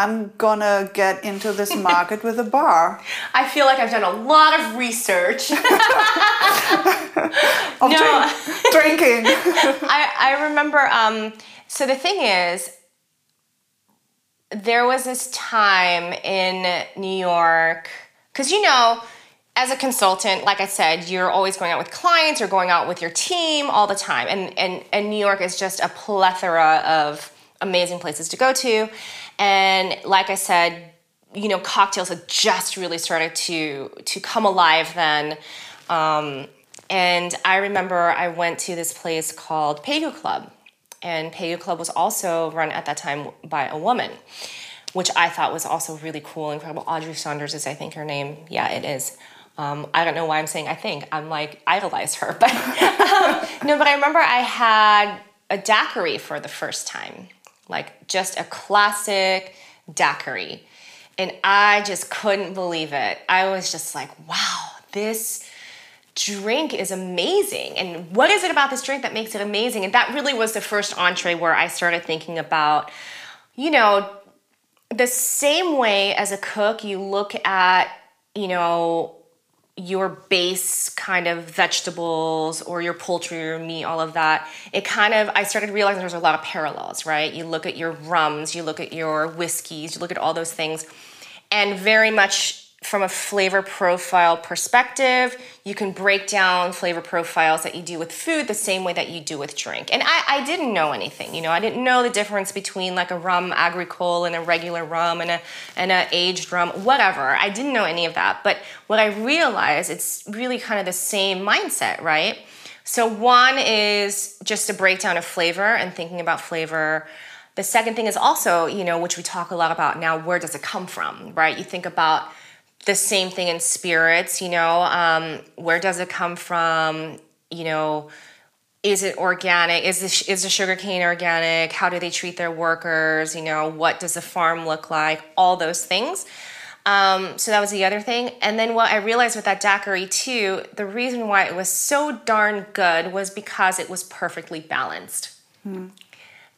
I'm gonna get into this (laughs) market with a bar i feel like i've done a lot of research (laughs) (laughs) of No. drink- drinking? I, I remember um, so the thing is there was this time in new york because you know as a consultant, like I said, you're always going out with clients or going out with your team all the time. And, and, and New York is just a plethora of amazing places to go to. And like I said, you know, cocktails had just really started to to come alive then. Um, and I remember I went to this place called Pegu Club. And Pegu Club was also run at that time by a woman, which I thought was also really cool, incredible. Audrey Saunders is, I think, her name. Yeah, it is. Um, I don't know why I'm saying I think. I'm like, idolize her. (laughs) But um, no, but I remember I had a daiquiri for the first time, like just a classic daiquiri. And I just couldn't believe it. I was just like, wow, this drink is amazing. And what is it about this drink that makes it amazing? And that really was the first entree where I started thinking about, you know, the same way as a cook, you look at, you know, your base kind of vegetables or your poultry or meat, all of that, it kind of, I started realizing there's a lot of parallels, right? You look at your rums, you look at your whiskeys, you look at all those things, and very much from a flavor profile perspective, you can break down flavor profiles that you do with food the same way that you do with drink. And I, I didn't know anything, you know, I didn't know the difference between like a rum agricole and a regular rum and a and a aged rum, whatever. I didn't know any of that. But what I realized, it's really kind of the same mindset, right? So one is just a breakdown of flavor and thinking about flavor. The second thing is also, you know, which we talk a lot about now, where does it come from, right? You think about the same thing in spirits, you know, um, where does it come from? You know, is it organic? Is the, is the sugarcane organic? How do they treat their workers? You know, what does the farm look like? All those things. Um, so that was the other thing. And then what I realized with that daiquiri too, the reason why it was so darn good was because it was perfectly balanced. Hmm.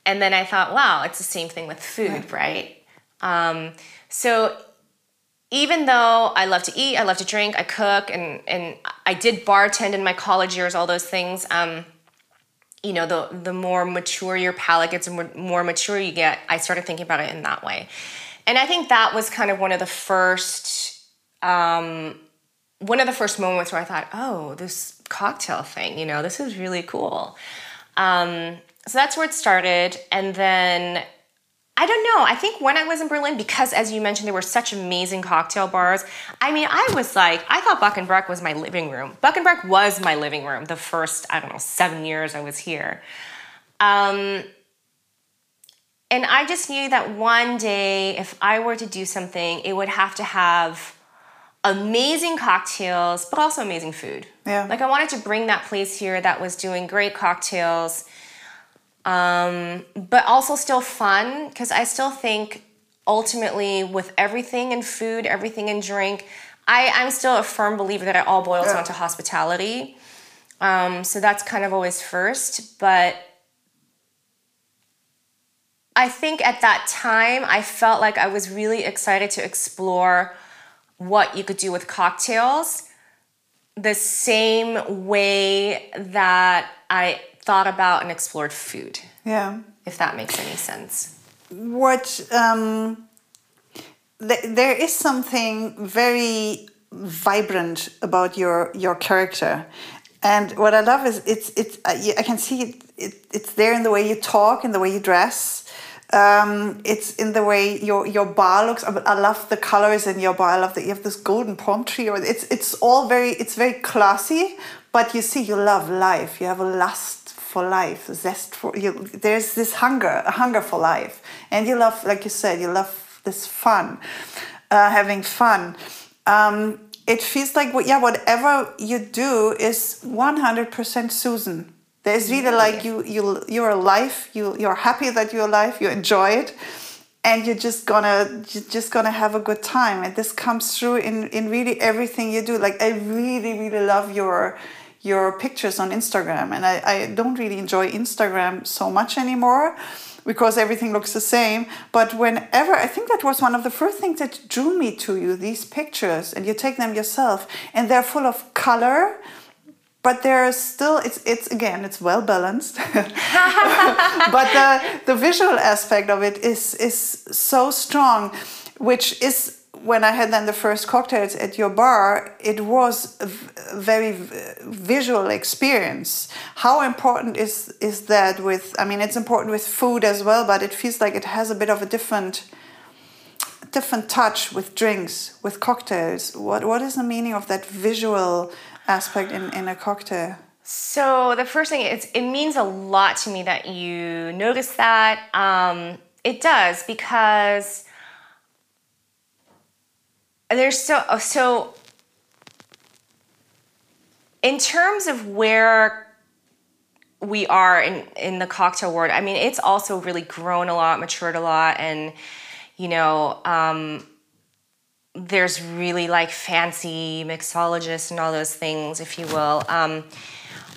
And then I thought, wow, it's the same thing with food, right? Um, so even though I love to eat, I love to drink, I cook, and and I did bartend in my college years, all those things. Um, you know, the the more mature your palate gets, and more mature you get, I started thinking about it in that way, and I think that was kind of one of the first. Um, one of the first moments where I thought, oh, this cocktail thing, you know, this is really cool. Um, so that's where it started. And then I don't know. I think when I was in Berlin, because as you mentioned, there were such amazing cocktail bars. I mean, I was like, I thought Buck and Breck was my living room. Buck and Breck was my living room the first, I don't know, seven years I was here. Um, and I just knew that one day, if I were to do something, it would have to have amazing cocktails, but also amazing food. Yeah. Like I wanted to bring that place here that was doing great cocktails um, but also still fun because I still think ultimately with everything in food, everything in drink, I, I'm still a firm believer that it all boils yeah. down to hospitality. Um, so that's kind of always first. But I think at that time, I felt like I was really excited to explore what you could do with cocktails the same way that I thought about and explored food. Yeah. If that makes any sense. What um, th- there is something very vibrant about your your character. And what I love is it's it's I can see it, it it's there in the way you talk, in the way you dress, um, it's in the way your your bar looks. I love the colors in your bar. I love that you have this golden palm tree. Or it's it's all very it's very classy. But you see, you love life. You have a lust for life, zest for you. There's this hunger, a hunger for life, and you love, like you said, you love this fun, uh, having fun. Um, it feels like yeah, whatever you do is 100% Susan. There's really like you you you're alive. You you're happy that you're alive. You enjoy it, and you're just gonna you're just gonna have a good time. And this comes through in in really everything you do. Like I really really love your your pictures on Instagram. And I, I don't really enjoy Instagram so much anymore because everything looks the same. But whenever, I think that was one of the first things that drew me to you, these pictures, and you take them yourself, and they're full of color. But they're still, it's, it's again, it's well balanced. (laughs) but the, the visual aspect of it is, is so strong, which is when I had then the first cocktails at your bar, it was a very visual experience. How important is is that with? I mean, it's important with food as well, but it feels like it has a bit of a different different touch with drinks, with cocktails. What what is the meaning of that visual aspect in, in a cocktail? So the first thing is it means a lot to me that you notice that. Um, it does because there's so so in terms of where we are in in the cocktail world i mean it's also really grown a lot matured a lot and you know um, there's really like fancy mixologists and all those things if you will um,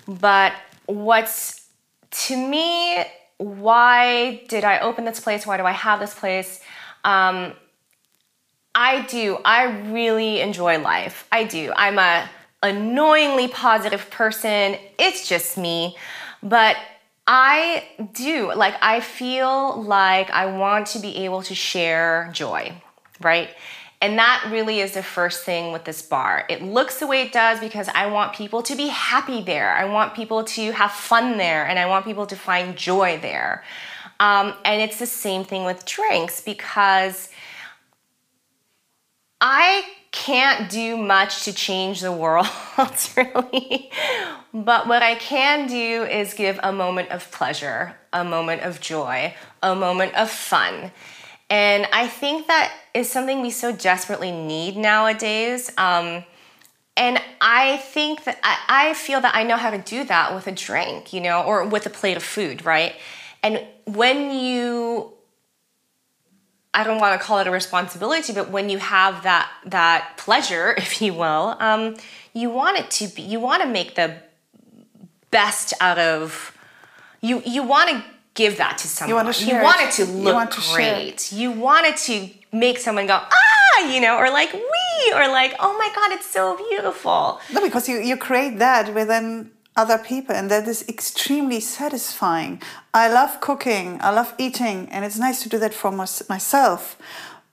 but what's to me why did i open this place? Why do i have this place? Um, I do. I really enjoy life. I do. I'm a annoyingly positive person. It's just me. But I do. Like I feel like I want to be able to share joy, right? And that really is the first thing with this bar. It looks the way it does because I want people to be happy there. I want people to have fun there and I want people to find joy there. Um, and it's the same thing with drinks because I can't do much to change the world, (laughs) really. But what I can do is give a moment of pleasure, a moment of joy, a moment of fun. And I think that is something we so desperately need nowadays. Um, and I think that I, I feel that I know how to do that with a drink, you know, or with a plate of food, right? And when you I don't want to call it a responsibility, but when you have that that pleasure, (laughs) if you will, um, you want it to be. You want to make the best out of. You you want to give that to someone. You want to share You want it. to You look want to share great. You want it to make someone go ah, you know, or like we, or like oh my god, it's so beautiful. No, because you, you create that within other people, and that is extremely satisfying. I love cooking, I love eating, and it's nice to do that for mys- myself.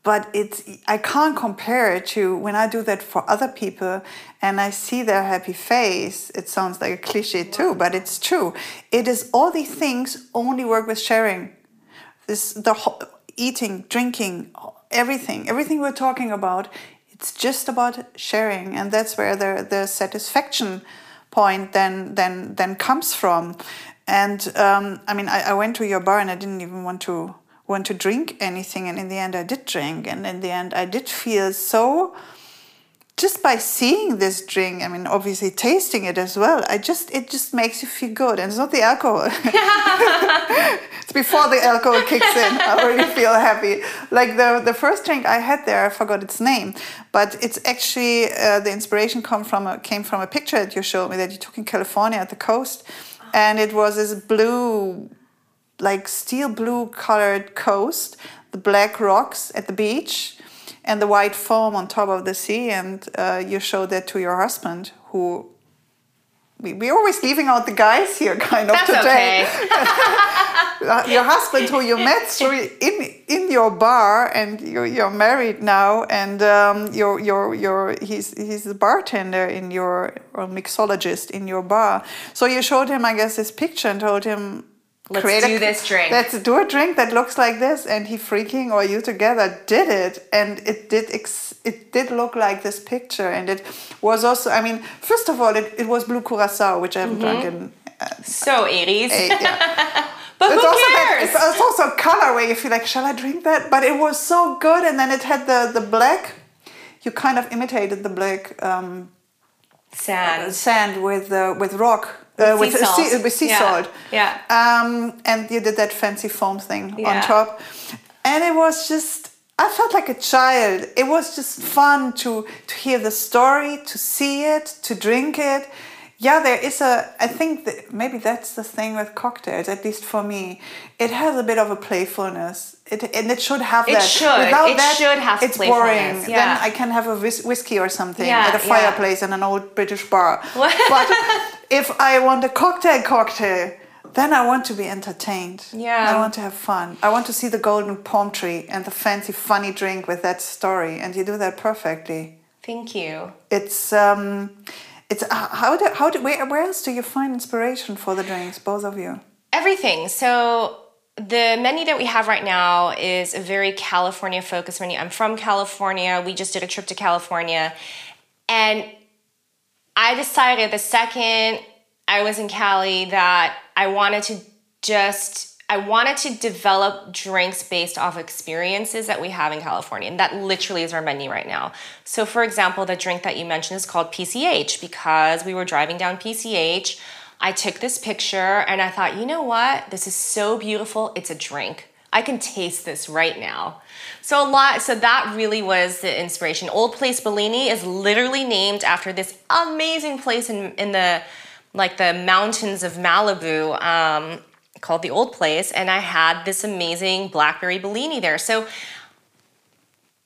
But it's I can't compare it to when I do that for other people and I see their happy face. It sounds like a cliche too, but it's true. It is all these things only work with sharing. This the eating, drinking, everything, everything we're talking about. It's just about sharing, and that's where the the satisfaction point then then then comes from. And um, I mean, I, I went to your bar and I didn't even want to want to drink anything, and in the end, I did drink, and in the end, I did feel so. Just by seeing this drink, I mean, obviously tasting it as well, I just it just makes you feel good, and it's not the alcohol. (laughs) it's before the alcohol kicks in. I already feel happy. Like the the first drink I had there, I forgot its name, but it's actually uh, the inspiration come from a, came from a picture that you showed me that you took in California at the coast, and it was this blue, like steel blue colored coast, the black rocks at the beach, and the white foam on top of the sea, and uh, you showed that to your husband who. We, we're always leaving out the guys here, (laughs) kind of That's today okay. (laughs) uh, your husband who you met through in in your bar and you're, you're married now and um, you're, you're, you're, he's, he's a bartender in your or mixologist in your bar so you showed him i guess this picture and told him Let's "Create a- do this drink." let's do a drink that looks like this and he freaking or you together did it and it did ex- it did look like this picture and it was also i mean first of all it, it was blue curacao which i haven't drunk in So 80s. eight, yeah. (laughs) but who It's also, cares? it's, it's also a color where you feel like, shall I drink that? But it was so good, and then it had the the black. You kind of imitated the black um, Sand. sand with uh, with rock. Uh, With sea salt. with sea Yeah. salt. Yeah. Um, and you did that fancy foam thing on top, and it was just. I felt like a child. It was just fun to to hear the story, to see it, to drink it. Yeah, there is a. I think that maybe that's the thing with cocktails. At least for me, it has a bit of a playfulness. It and it should have It that. should. Without It that, should have It's boring. yeah. Then I can have a whis- whiskey or something Yeah, at a yeah. fireplace in an old British bar. But (laughs) if I want a cocktail, cocktail, then I want to be entertained. Yeah. I want to have fun. I want to see the golden palm tree and the fancy, funny drink with that story, and you do that perfectly. Thank you. It's um, it's uh, how do how do where where else do you find inspiration for the drinks, both of you? Everything. So the menu that we have right now is a very California focused menu. I'm from California. We just did a trip to California. And I decided the second I was in Cali that I wanted to just I wanted to develop drinks based off experiences that we have in California. And that literally is our menu right now. So for example, the drink that you mentioned is called PCH because we were driving down PCH. I took this picture and I thought, you know what? This is so beautiful. It's a drink. I can taste this right now. So a lot so that really was the inspiration. Old Place Bellini is literally named after this amazing place in in the like the mountains of Malibu um, called the Old Place, and I had this amazing blackberry Bellini there. So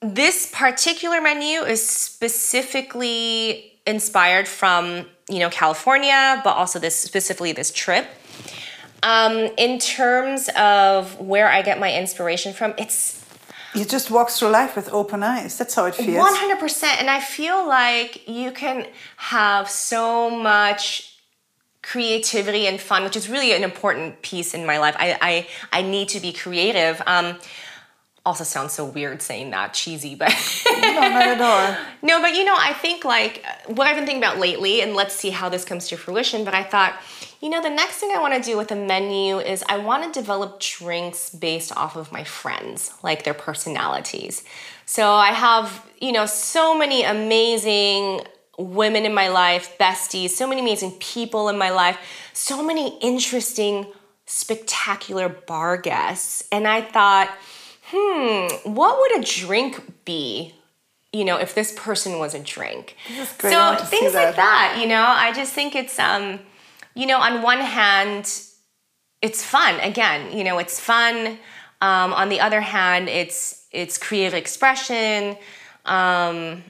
this particular menu is specifically inspired from you know California, but also this specifically this trip. Um, in terms of where I get my inspiration from, it's You just walk through life with open eyes. That's how it feels. one hundred percent, and I feel like you can have so much creativity and fun, which is really an important piece in my life. I I, I need to be creative. Um, also sounds so weird saying that, cheesy, but No, not at (laughs) all. no, but you know, I think like what I've been thinking about lately, and let's see how this comes to fruition. But I thought, you know, the next thing I want to do with the menu is I want to develop drinks based off of my friends, like their personalities. So I have, you know, so many amazing women in my life, besties, so many amazing people in my life, so many interesting, spectacular bar guests. And I thought, hmm, what would a drink be you know, if this person was a drink. So things like that. that, you know, I just think it's um, you know, on one hand, it's fun. Again, you know, it's fun. Um, on the other hand, it's it's creative expression. Um,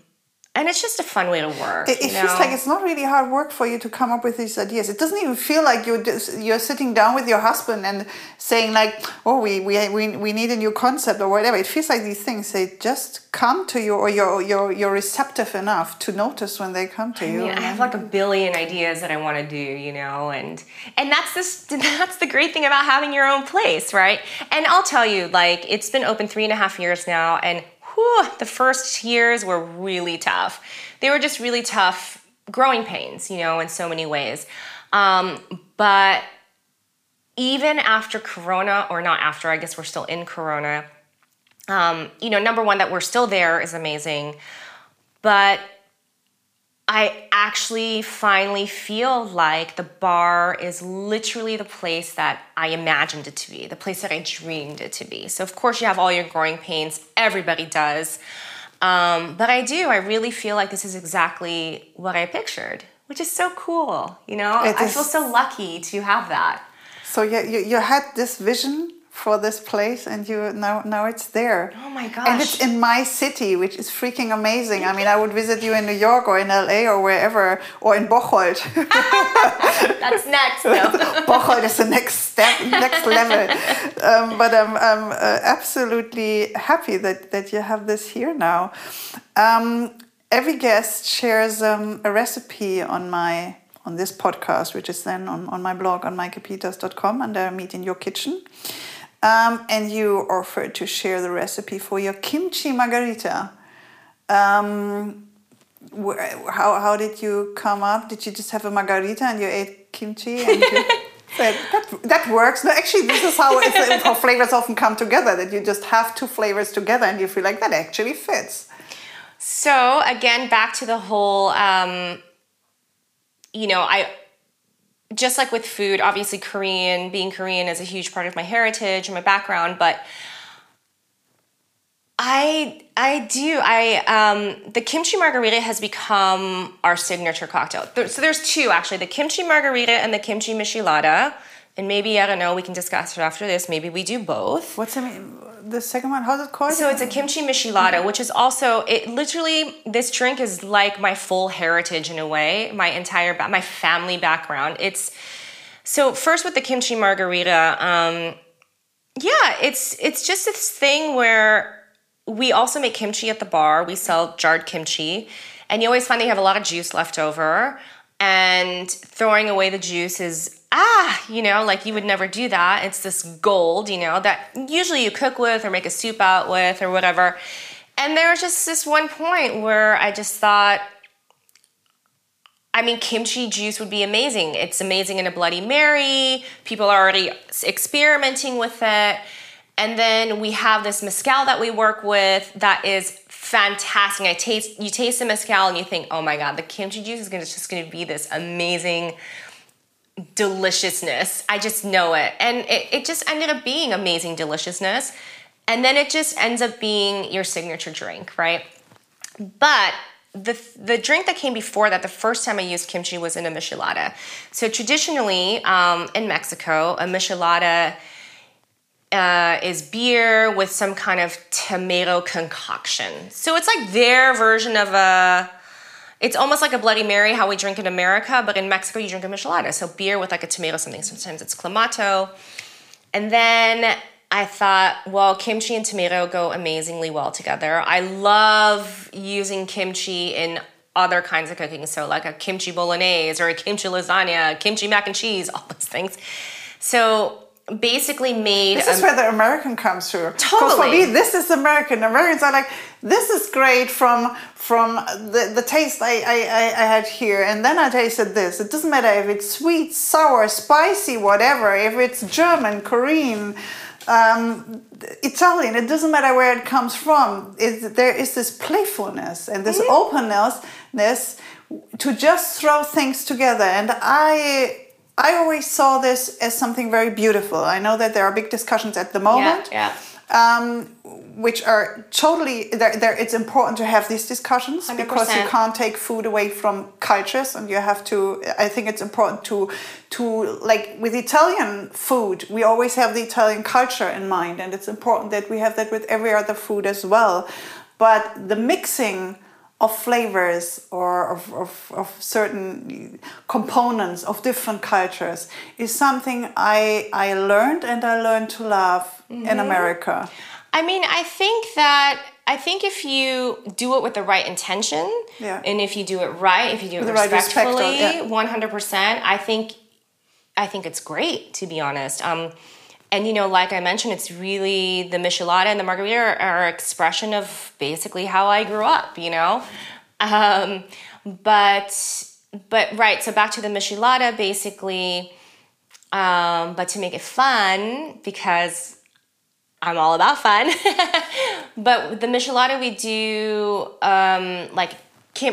and it's just a fun way to work. It, it feels know? like it's not really hard work for you to come up with these ideas. It doesn't even feel like you're just, you're sitting down with your husband and saying like, "Oh, we, we we we need a new concept or whatever." It feels like these things they just come to you, or you're you're you're receptive enough to notice when they come to I you. mean, I have like a billion ideas that I want to do, you know, and and that's this (laughs) that's the great thing about having your own place, right? And I'll tell you, like it's been open three and a half years now, and whew, the first years were really tough. They were just really tough growing pains, you know, in so many ways. Um, but even after Corona, or not after, I guess we're still in Corona. Um, you know, number one, that we're still there is amazing, but I actually finally feel like the bar is literally the place that I imagined it to be, the place that I dreamed it to be. So, of course, you have all your growing pains, everybody does. Um, but I do, I really feel like this is exactly what I pictured, which is so cool. You know, It I feel so lucky to have that. So you, you you had this vision for this place, and you now now it's there. Oh my gosh. And it's in my city, which is freaking amazing. I mean, I would visit you in New York or in LA or wherever, or in Bocholt. (laughs) That's next, though. (laughs) Bocholt is the next step, next level. Um, but I'm, I'm uh, absolutely happy that, that you have this here now. Um, every guest shares um, a recipe on my on this podcast, which is then on, on my blog on meikepeters.com under Meet in Your Kitchen. Um, and you offered to share the recipe for your kimchi margarita. Um, how, how did you come up? Did you just have a margarita and you ate kimchi? And you (laughs) said, that, that works. No, actually, this is how, it's, (laughs) how flavors often come together, that you just have two flavors together and you feel like that actually fits. So again, back to the whole, um, you know, I just like with food, obviously Korean, being Korean is a huge part of my heritage and my background, but I I do I um, the kimchi margarita has become our signature cocktail. There- So there's two actually, the kimchi margarita and the kimchi michelada. And maybe I don't know. We can discuss it after this. Maybe we do both. What's the, mean- the second one? How's it called? So it's a kimchi michelada, which is also it. Literally, this drink is like my full heritage in a way. My entire ba- my family background. It's So first with the kimchi margarita, um, yeah, it's it's just this thing where we also make kimchi at the bar. We sell jarred kimchi, and you always find that you have a lot of juice left over, and throwing away the juice is ah, you know, like you would never do that. It's this gold, you know, that usually you cook with or make a soup out with or whatever. And there was just this one point where I just thought, I mean, kimchi juice would be amazing. It's amazing in a Bloody Mary. People are already experimenting with it. And then we have this mezcal that we work with that is fantastic. I taste you taste the mezcal and you think, oh my god, the kimchi juice is gonna, just going to be this amazing deliciousness. I just know it, and it, it just ended up being amazing deliciousness. And then it just ends up being your signature drink, right? But the the drink that came before that, the first time I used kimchi was in a michelada. So traditionally um, in Mexico, a michelada uh, is beer with some kind of tomato concoction. So it's like their version of a. It's almost like a Bloody Mary, how we drink in America, but in Mexico you drink a michelada. So beer with like a tomato something. Sometimes it's clamato, and then I thought, well, kimchi and tomato go amazingly well together. I love using kimchi in other kinds of cooking, so like a kimchi bolognese or a kimchi lasagna, kimchi mac and cheese, (laughs) all those things. So basically made. This is where the American comes through. Totally. For me, this is American. Americans are like, this is great from from the, the taste I, I, I had here, and then I tasted this. It doesn't matter if it's sweet, sour, spicy, whatever. If it's German, Korean. Um, Italian, it doesn't matter where it comes from. It, there is this playfulness and this mm-hmm. openness to just throw things together. And I I always saw this as something very beautiful. I know that there are big discussions at the moment. Yeah. yeah. Um, which are totally there, there it's important to have these discussions 100%. because you can't take food away from cultures and you have to i think it's important to to like with italian food we always have the italian culture in mind and it's important that we have that with every other food as well but the mixing of flavors or of, of, of, certain components of different cultures is something I, I learned and I learned to love mm-hmm. in America. I mean, I think that I think if you do it with the right intention, yeah. and if you do it right, if you do it with respectfully, one hundred percent, I think I think it's great to be honest. Um, and you know, like I mentioned, it's really the michelada and the margarita are, are expression of basically how I grew up. You know, um, but but right. So back to the michelada, basically. Um, but to make it fun, because I'm all about fun. (laughs) but the michelada, we do um, like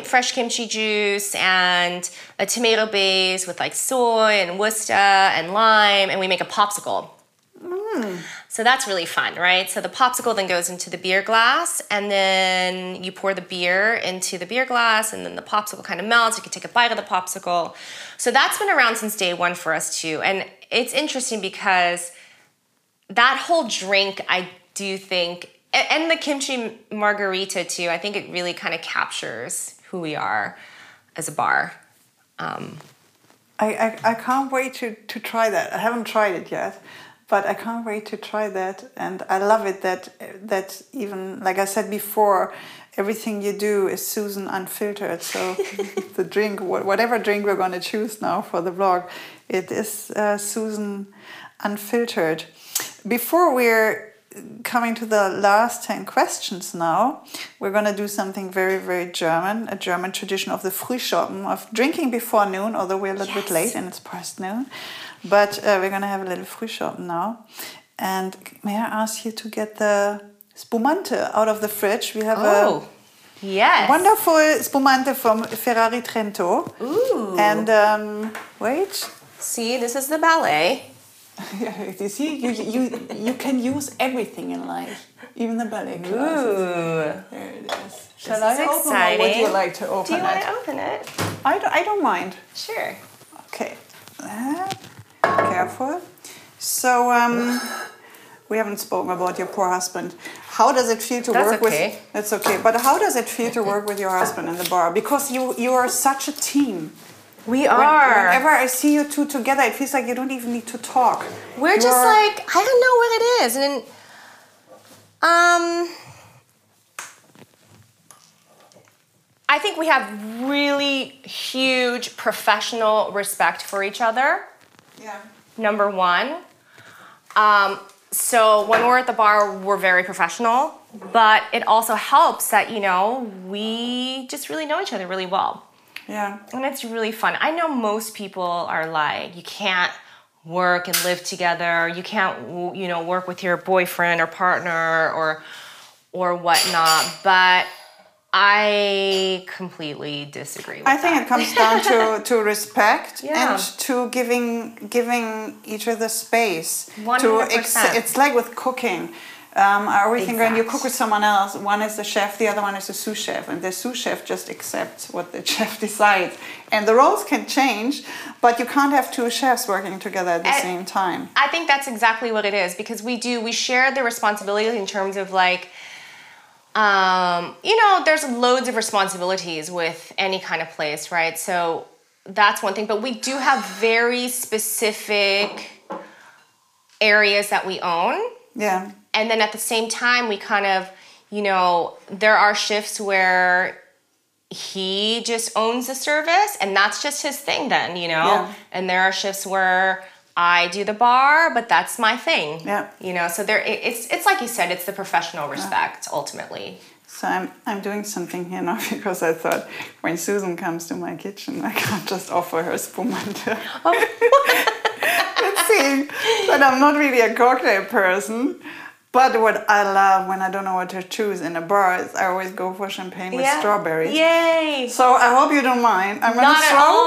fresh kimchi juice and a tomato base with like soy and Worcester and lime, and we make a popsicle. So that's really fun, right? So the popsicle then goes into the beer glass, and then you pour the beer into the beer glass, and then the popsicle kind of melts. You can take a bite of the popsicle. So that's been around since day one for us too. And it's interesting because that whole drink, I do think, and the kimchi margarita too, I think it really kind of captures who we are as a bar. Um, I, I, I can't wait to, to try that. I haven't tried it yet but I can't wait to try that. And I love it that that even like I said before, everything you do is Susan unfiltered. So (laughs) the drink, whatever drink we're going to choose now for the vlog, it is uh, Susan unfiltered. Before we're coming to the last 10 questions now, we're going to do something very, very German, a German tradition of the Frühschoppen, of drinking before noon, although we're a little yes. bit late and it's past noon. But uh, we're going to have a little Frühschoppen now. And may I ask you to get the spumante out of the fridge? We have oh, a yes. wonderful spumante from Ferrari Trento. Ooh. And um, wait. See, this is the ballet. (laughs) you see, you, you, you can use everything in life, even the ballet classes. Ooh. There it is. Shall I open exciting. or would you like to open it? Do you want to open it? I don't, I don't mind. Sure. Okay. Careful. So, um, we haven't spoken about your poor husband. How does it feel to that's work okay. with? That's okay. But how does it feel to work with your husband in the bar? Because you you are such a team. We When- are. whenever I see you two together, it feels like you don't even need to talk. We're just You're- like I don't know what it is, and um, I think we have really huge professional respect for each other. Yeah. Number one. Um, so when we're at the bar, we're very professional, but it also helps that you know we just really know each other really well. Yeah. And it's really fun. I know most people are like, you can't work and live together. You can't, you know, work with your boyfriend or partner or or whatnot. But I completely disagree. With I think it comes down to, (laughs) to respect Yeah. and to giving giving each other space. 100%. it's like with cooking. Um, I always think when you cook with someone else, one is the chef, the other one is the sous chef, and the sous chef just accepts what the (laughs) chef decides. And the roles can change, but you can't have two chefs working together at the And- same time. I think that's exactly what it is because we do we share the responsibilities in terms of like um, you know there's loads of responsibilities with any kind of place right so that's one thing but we do have very specific areas that we own Yeah. and then at the same time we kind of you know there are shifts where he just owns the service and that's just his thing then you know Yeah. and there are shifts where i do the bar but that's my thing Yeah. you know so there it- it's it's like you said it's the professional respect ultimately So I'm I'm doing something here now (laughs) because I thought when Susan comes to my kitchen, I can't just offer her spumante. (laughs) Oh. (laughs) Let's see that I'm not really a cocktail person. But what I love when I don't know what to choose in a bar is I always go for champagne with Yeah. strawberries. yay So I hope you don't mind. I'm gonna Not throw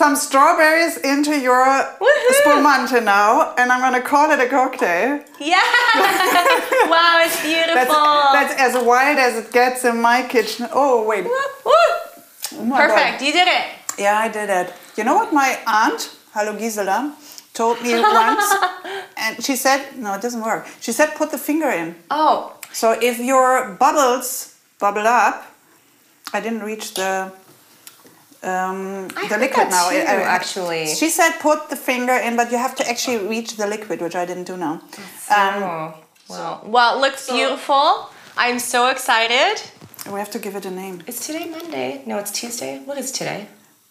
some strawberries into your Woohoo. spumante now, and I'm gonna call it a cocktail. yeah (laughs) wow it's beautiful That's, that's as wild as it gets in my kitchen. Oh wait, Woo. Oh my God. perfect you did it Yeah, I did it. You know what my aunt, hello Gisela, told me (laughs) once? and she said, no, it doesn't work. She said, put the finger in. oh So if your bubbles bubble up, I didn't reach the um, I the liquid now. too, I- I- actually. She said put the finger in, but you have to actually reach the liquid, which I didn't do now. Um, oh well well it looks beautiful i'm so excited we have to give it a name. Is today Monday? No, it's Tuesday. What is today?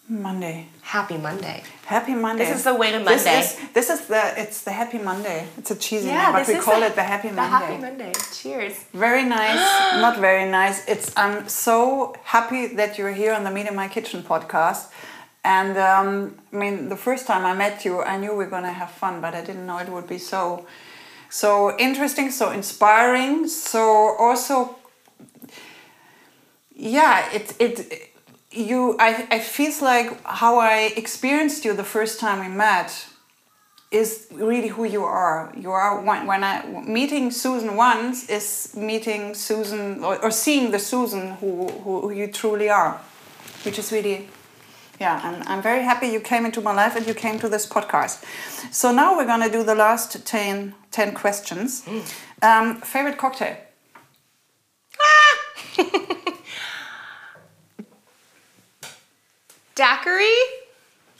Monday. Happy Monday. Happy Monday. This is the way to Monday. This is, this is the it's the Happy Monday. It's a cheesy Yeah, name, but we call the- it the Happy The Monday. Happy Monday. Cheers. Very nice, (gasps) not very nice. It's I'm so happy that you're here on the Meet in My Kitchen podcast. And um, I mean, the first time I met you, I knew we are gonna have fun, but I didn't know it would be so, so interesting, so inspiring, so also, yeah, it it you I I feels like how I experienced you the first time we met is really who you are. You are when, when I meeting Susan once is meeting Susan or, or seeing the Susan who, who who you truly are, which is really yeah. I'm I'm very happy you came into my life and you came to this podcast. So now we're gonna do the last 10, 10 questions. Um, favorite cocktail? (laughs) (laughs) Daiquiri?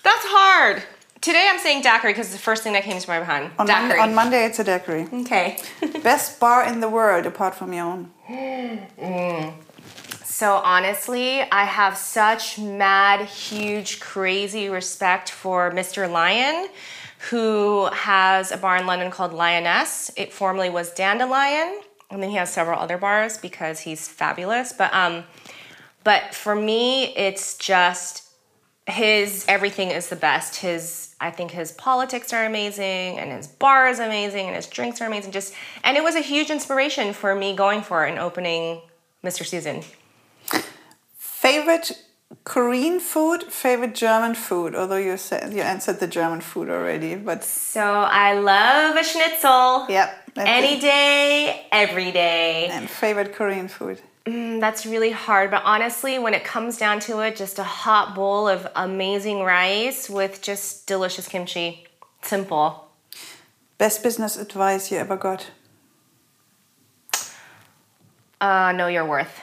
That's hard. Today I'm saying daiquiri because it's the first thing that came to my mind. On, Mon- on Monday it's a daiquiri. okay. (laughs) Best bar in the world apart from your own. So honestly, I have such mad, huge, crazy respect for Mr. Lyan, who has a bar in London called Lyaness. It formerly was Dandelyan, and then he has several other bars because he's fabulous. But um, but for me, it's just his everything is the best. His I think his politics are amazing, and his bar is amazing, and his drinks are amazing. Just and it was a huge inspiration for me going for it and opening Mr. Susan. Favorite Korean food, favorite German food. Although you said you answered the German food already, but So I love a schnitzel. yep. Any it. day, every day. And favorite Korean food. Mm, That's really hard, but honestly, when it comes down to it, just a hot bowl of amazing rice with just delicious kimchi. Simple. Best business advice you ever got. Uh, know your worth.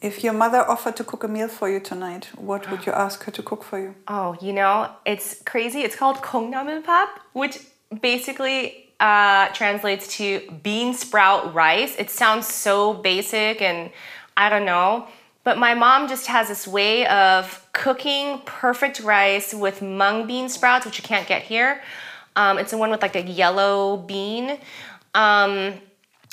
If your mother offered to cook a meal for you tonight, what would you ask her to cook for you? Oh, you know, it's crazy. It's called kongnamenpap, which basically uh, translates to bean sprout rice. It sounds so basic and I don't know, but my mom just has this way of cooking perfect rice with mung bean sprouts, which you can't get here. Um, it's the one with like a yellow bean. Um,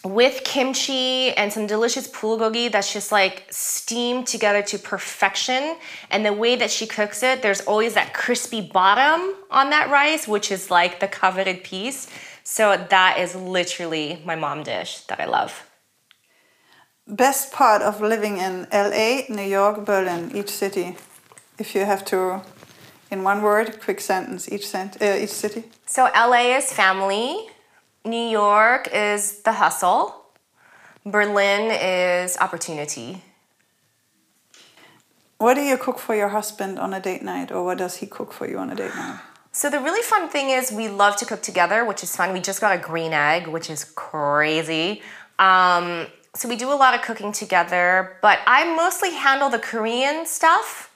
with kimchi and some delicious bulgogi that's just like steamed together to perfection. And the way that she cooks it, there's always that crispy bottom on that rice, which is like the coveted piece. So that is literally my mom dish that I love. Best part of living in LA, New York, Berlin, each city. If you have to, in one word, quick sentence, each, cent, uh, each city. So LA is family. New York is the hustle. Berlin is opportunity. What do you cook for your husband on a date night, or what does he cook for you on a date night? So the really fun thing is we love to cook together, which is fun. We just got a green egg, which is crazy. Um, so we do a lot of cooking together, but I mostly handle the Korean stuff.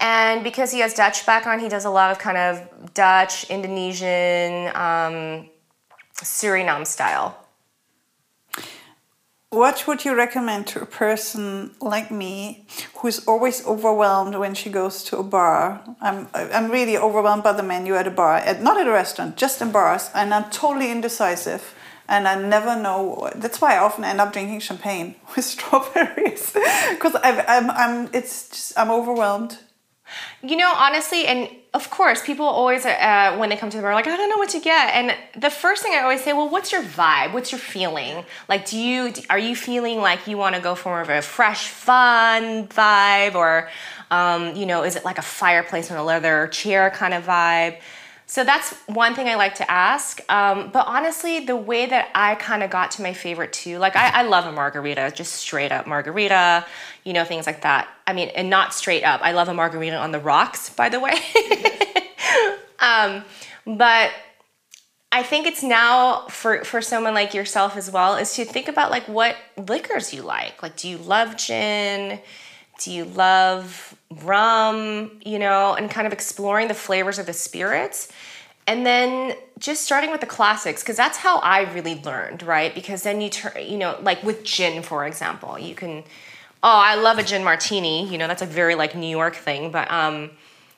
And because he has Dutch background, he does a lot of kind of Dutch, Indonesian, um, Suriname style. What would you recommend to a person like me who's always overwhelmed when she goes to a bar? I'm, I'm really overwhelmed by the menu at a bar, at, not at a restaurant, just in bars, and I'm totally indecisive. And I never know. That's why I often end up drinking champagne (laughs) with strawberries (laughs) because I'm, I'm, it's just, I'm overwhelmed. You know, honestly, and of course, people always, uh, when they come to the bar, are like, I don't know what to get. And the first thing I always say, well, what's your vibe? What's your feeling? Like, do you, are you feeling like you want to go for more of a fresh, fun vibe? Or, um, you know, is it like a fireplace and a leather chair kind of vibe? So that's one thing I like to ask. Um, but honestly, the way that I kind of got to my favorite too, like I, I, love a margarita, just straight up margarita, you know, things like that. I mean, and not straight up. I love a margarita on the rocks, by the way. (laughs) um, but I think it's now for, for someone like yourself as well is to think about like what liquors you like. Like, do you love gin? Do you love rum? You know, and kind of exploring the flavors of the spirits. And then just starting with the classics, because that's how I really learned, right? Because then you turn, you know, like with gin, for example, you can, oh, I love a gin martini. You know, that's a very like New York thing. But um,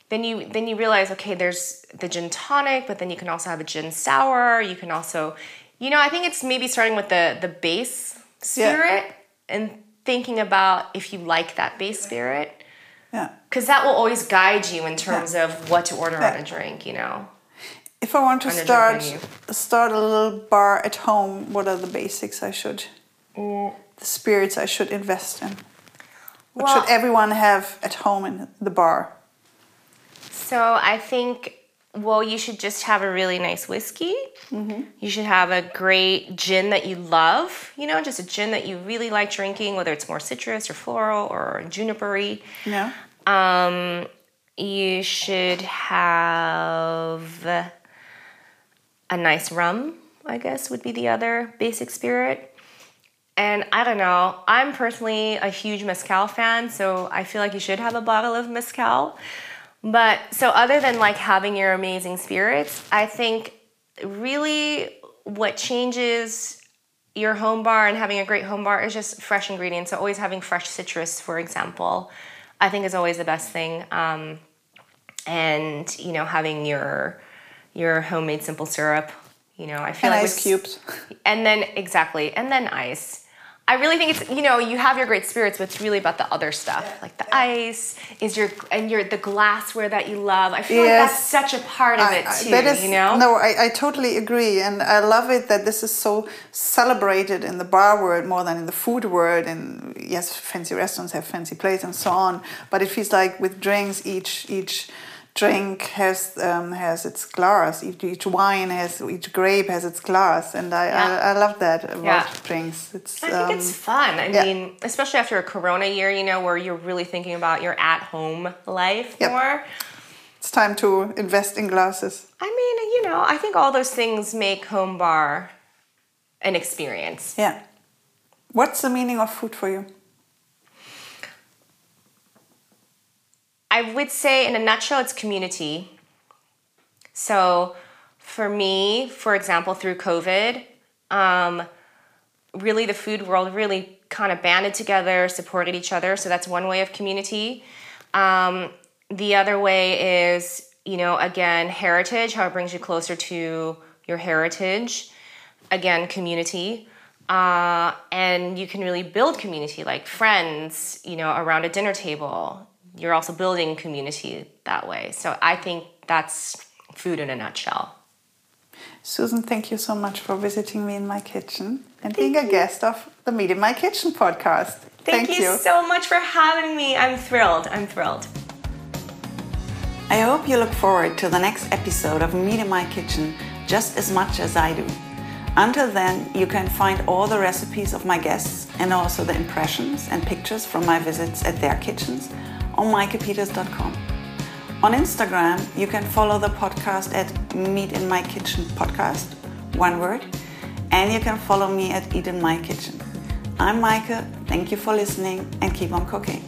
then you then you realize, okay, there's the gin tonic, but then you can also have a gin sour. You can also, you know, I think it's maybe starting with the the base spirit yeah. and thinking about if you like that base spirit. Yeah. Because that will always guide you in terms yeah. of what to order yeah. on a drink, you know. If I want to start start a little bar at home, what are the basics I should, mm. the spirits I should invest in? What well, should everyone have at home in the bar? So I think well, you should just have a really nice whiskey. Mm-hmm. You should have a great gin that you love, you know, just a gin that you really like drinking, whether it's more citrus or floral or junipery. Yeah. Um, you should have a nice rum, I guess, would be the other basic spirit. And I don't know, I'm personally a huge Mezcal fan, so I feel like you should have a bottle of Mezcal. But so, other than like having your amazing spirits, I think really what changes your home bar and having a great home bar is just fresh ingredients. So, always having fresh citrus, for example, I think is always the best thing. Um, and you know, having your your homemade simple syrup. You know, I feel and like ice cubes. (laughs) And then exactly, and then ice. I really think it's you know you have your great spirits, but it's really about the other stuff, yeah. like the ice is your and your the glassware that you love. I feel yes. like that's such a part of I, it too. That is, you know? No, I, I totally agree, and I love it that this is so celebrated in the bar world more than in the food world. And yes, fancy restaurants have fancy plates and so on, but it feels like with drinks, each each drink has um, has its glass. Each, each, wine has each grape has its glass, and I yeah. I, I, love that about yeah. drinks. It's I think it's um, fun. I yeah. mean, especially after a Corona year, you know, where you're really thinking about your at home life yep. more. It's time to invest in glasses. I mean, you know, I think all those things make home bar an experience. Yeah. What's the meaning of food for you? I would say, in a nutshell, it's community. So, for me, for example, through COVID, um, really the food world really kind of banded together, supported each other. So that's one way of community. Um, the other way is, you know, again, heritage, how it brings you closer to your heritage. Again, community. Uh, and you can really build community like friends, you know, around a dinner table. You're also building community that way. So I think that's food in a nutshell. Susan, thank you so much for visiting me in my kitchen and thank being you. a guest of the Meet in My Kitchen podcast. Thank, thank you, you so much for having me. I'm thrilled. I'm thrilled. I hope you look forward to the next episode of Meet in My Kitchen just as much as I do. Until then, you can find all the recipes of my guests and also the impressions and pictures from my visits at their kitchens on meikepeters.com. On Instagram, you can follow the podcast at Meet in My Kitchen Podcast, one word, and you can follow me at Eat in My Kitchen. I'm Meike, thank you for listening, and keep on cooking.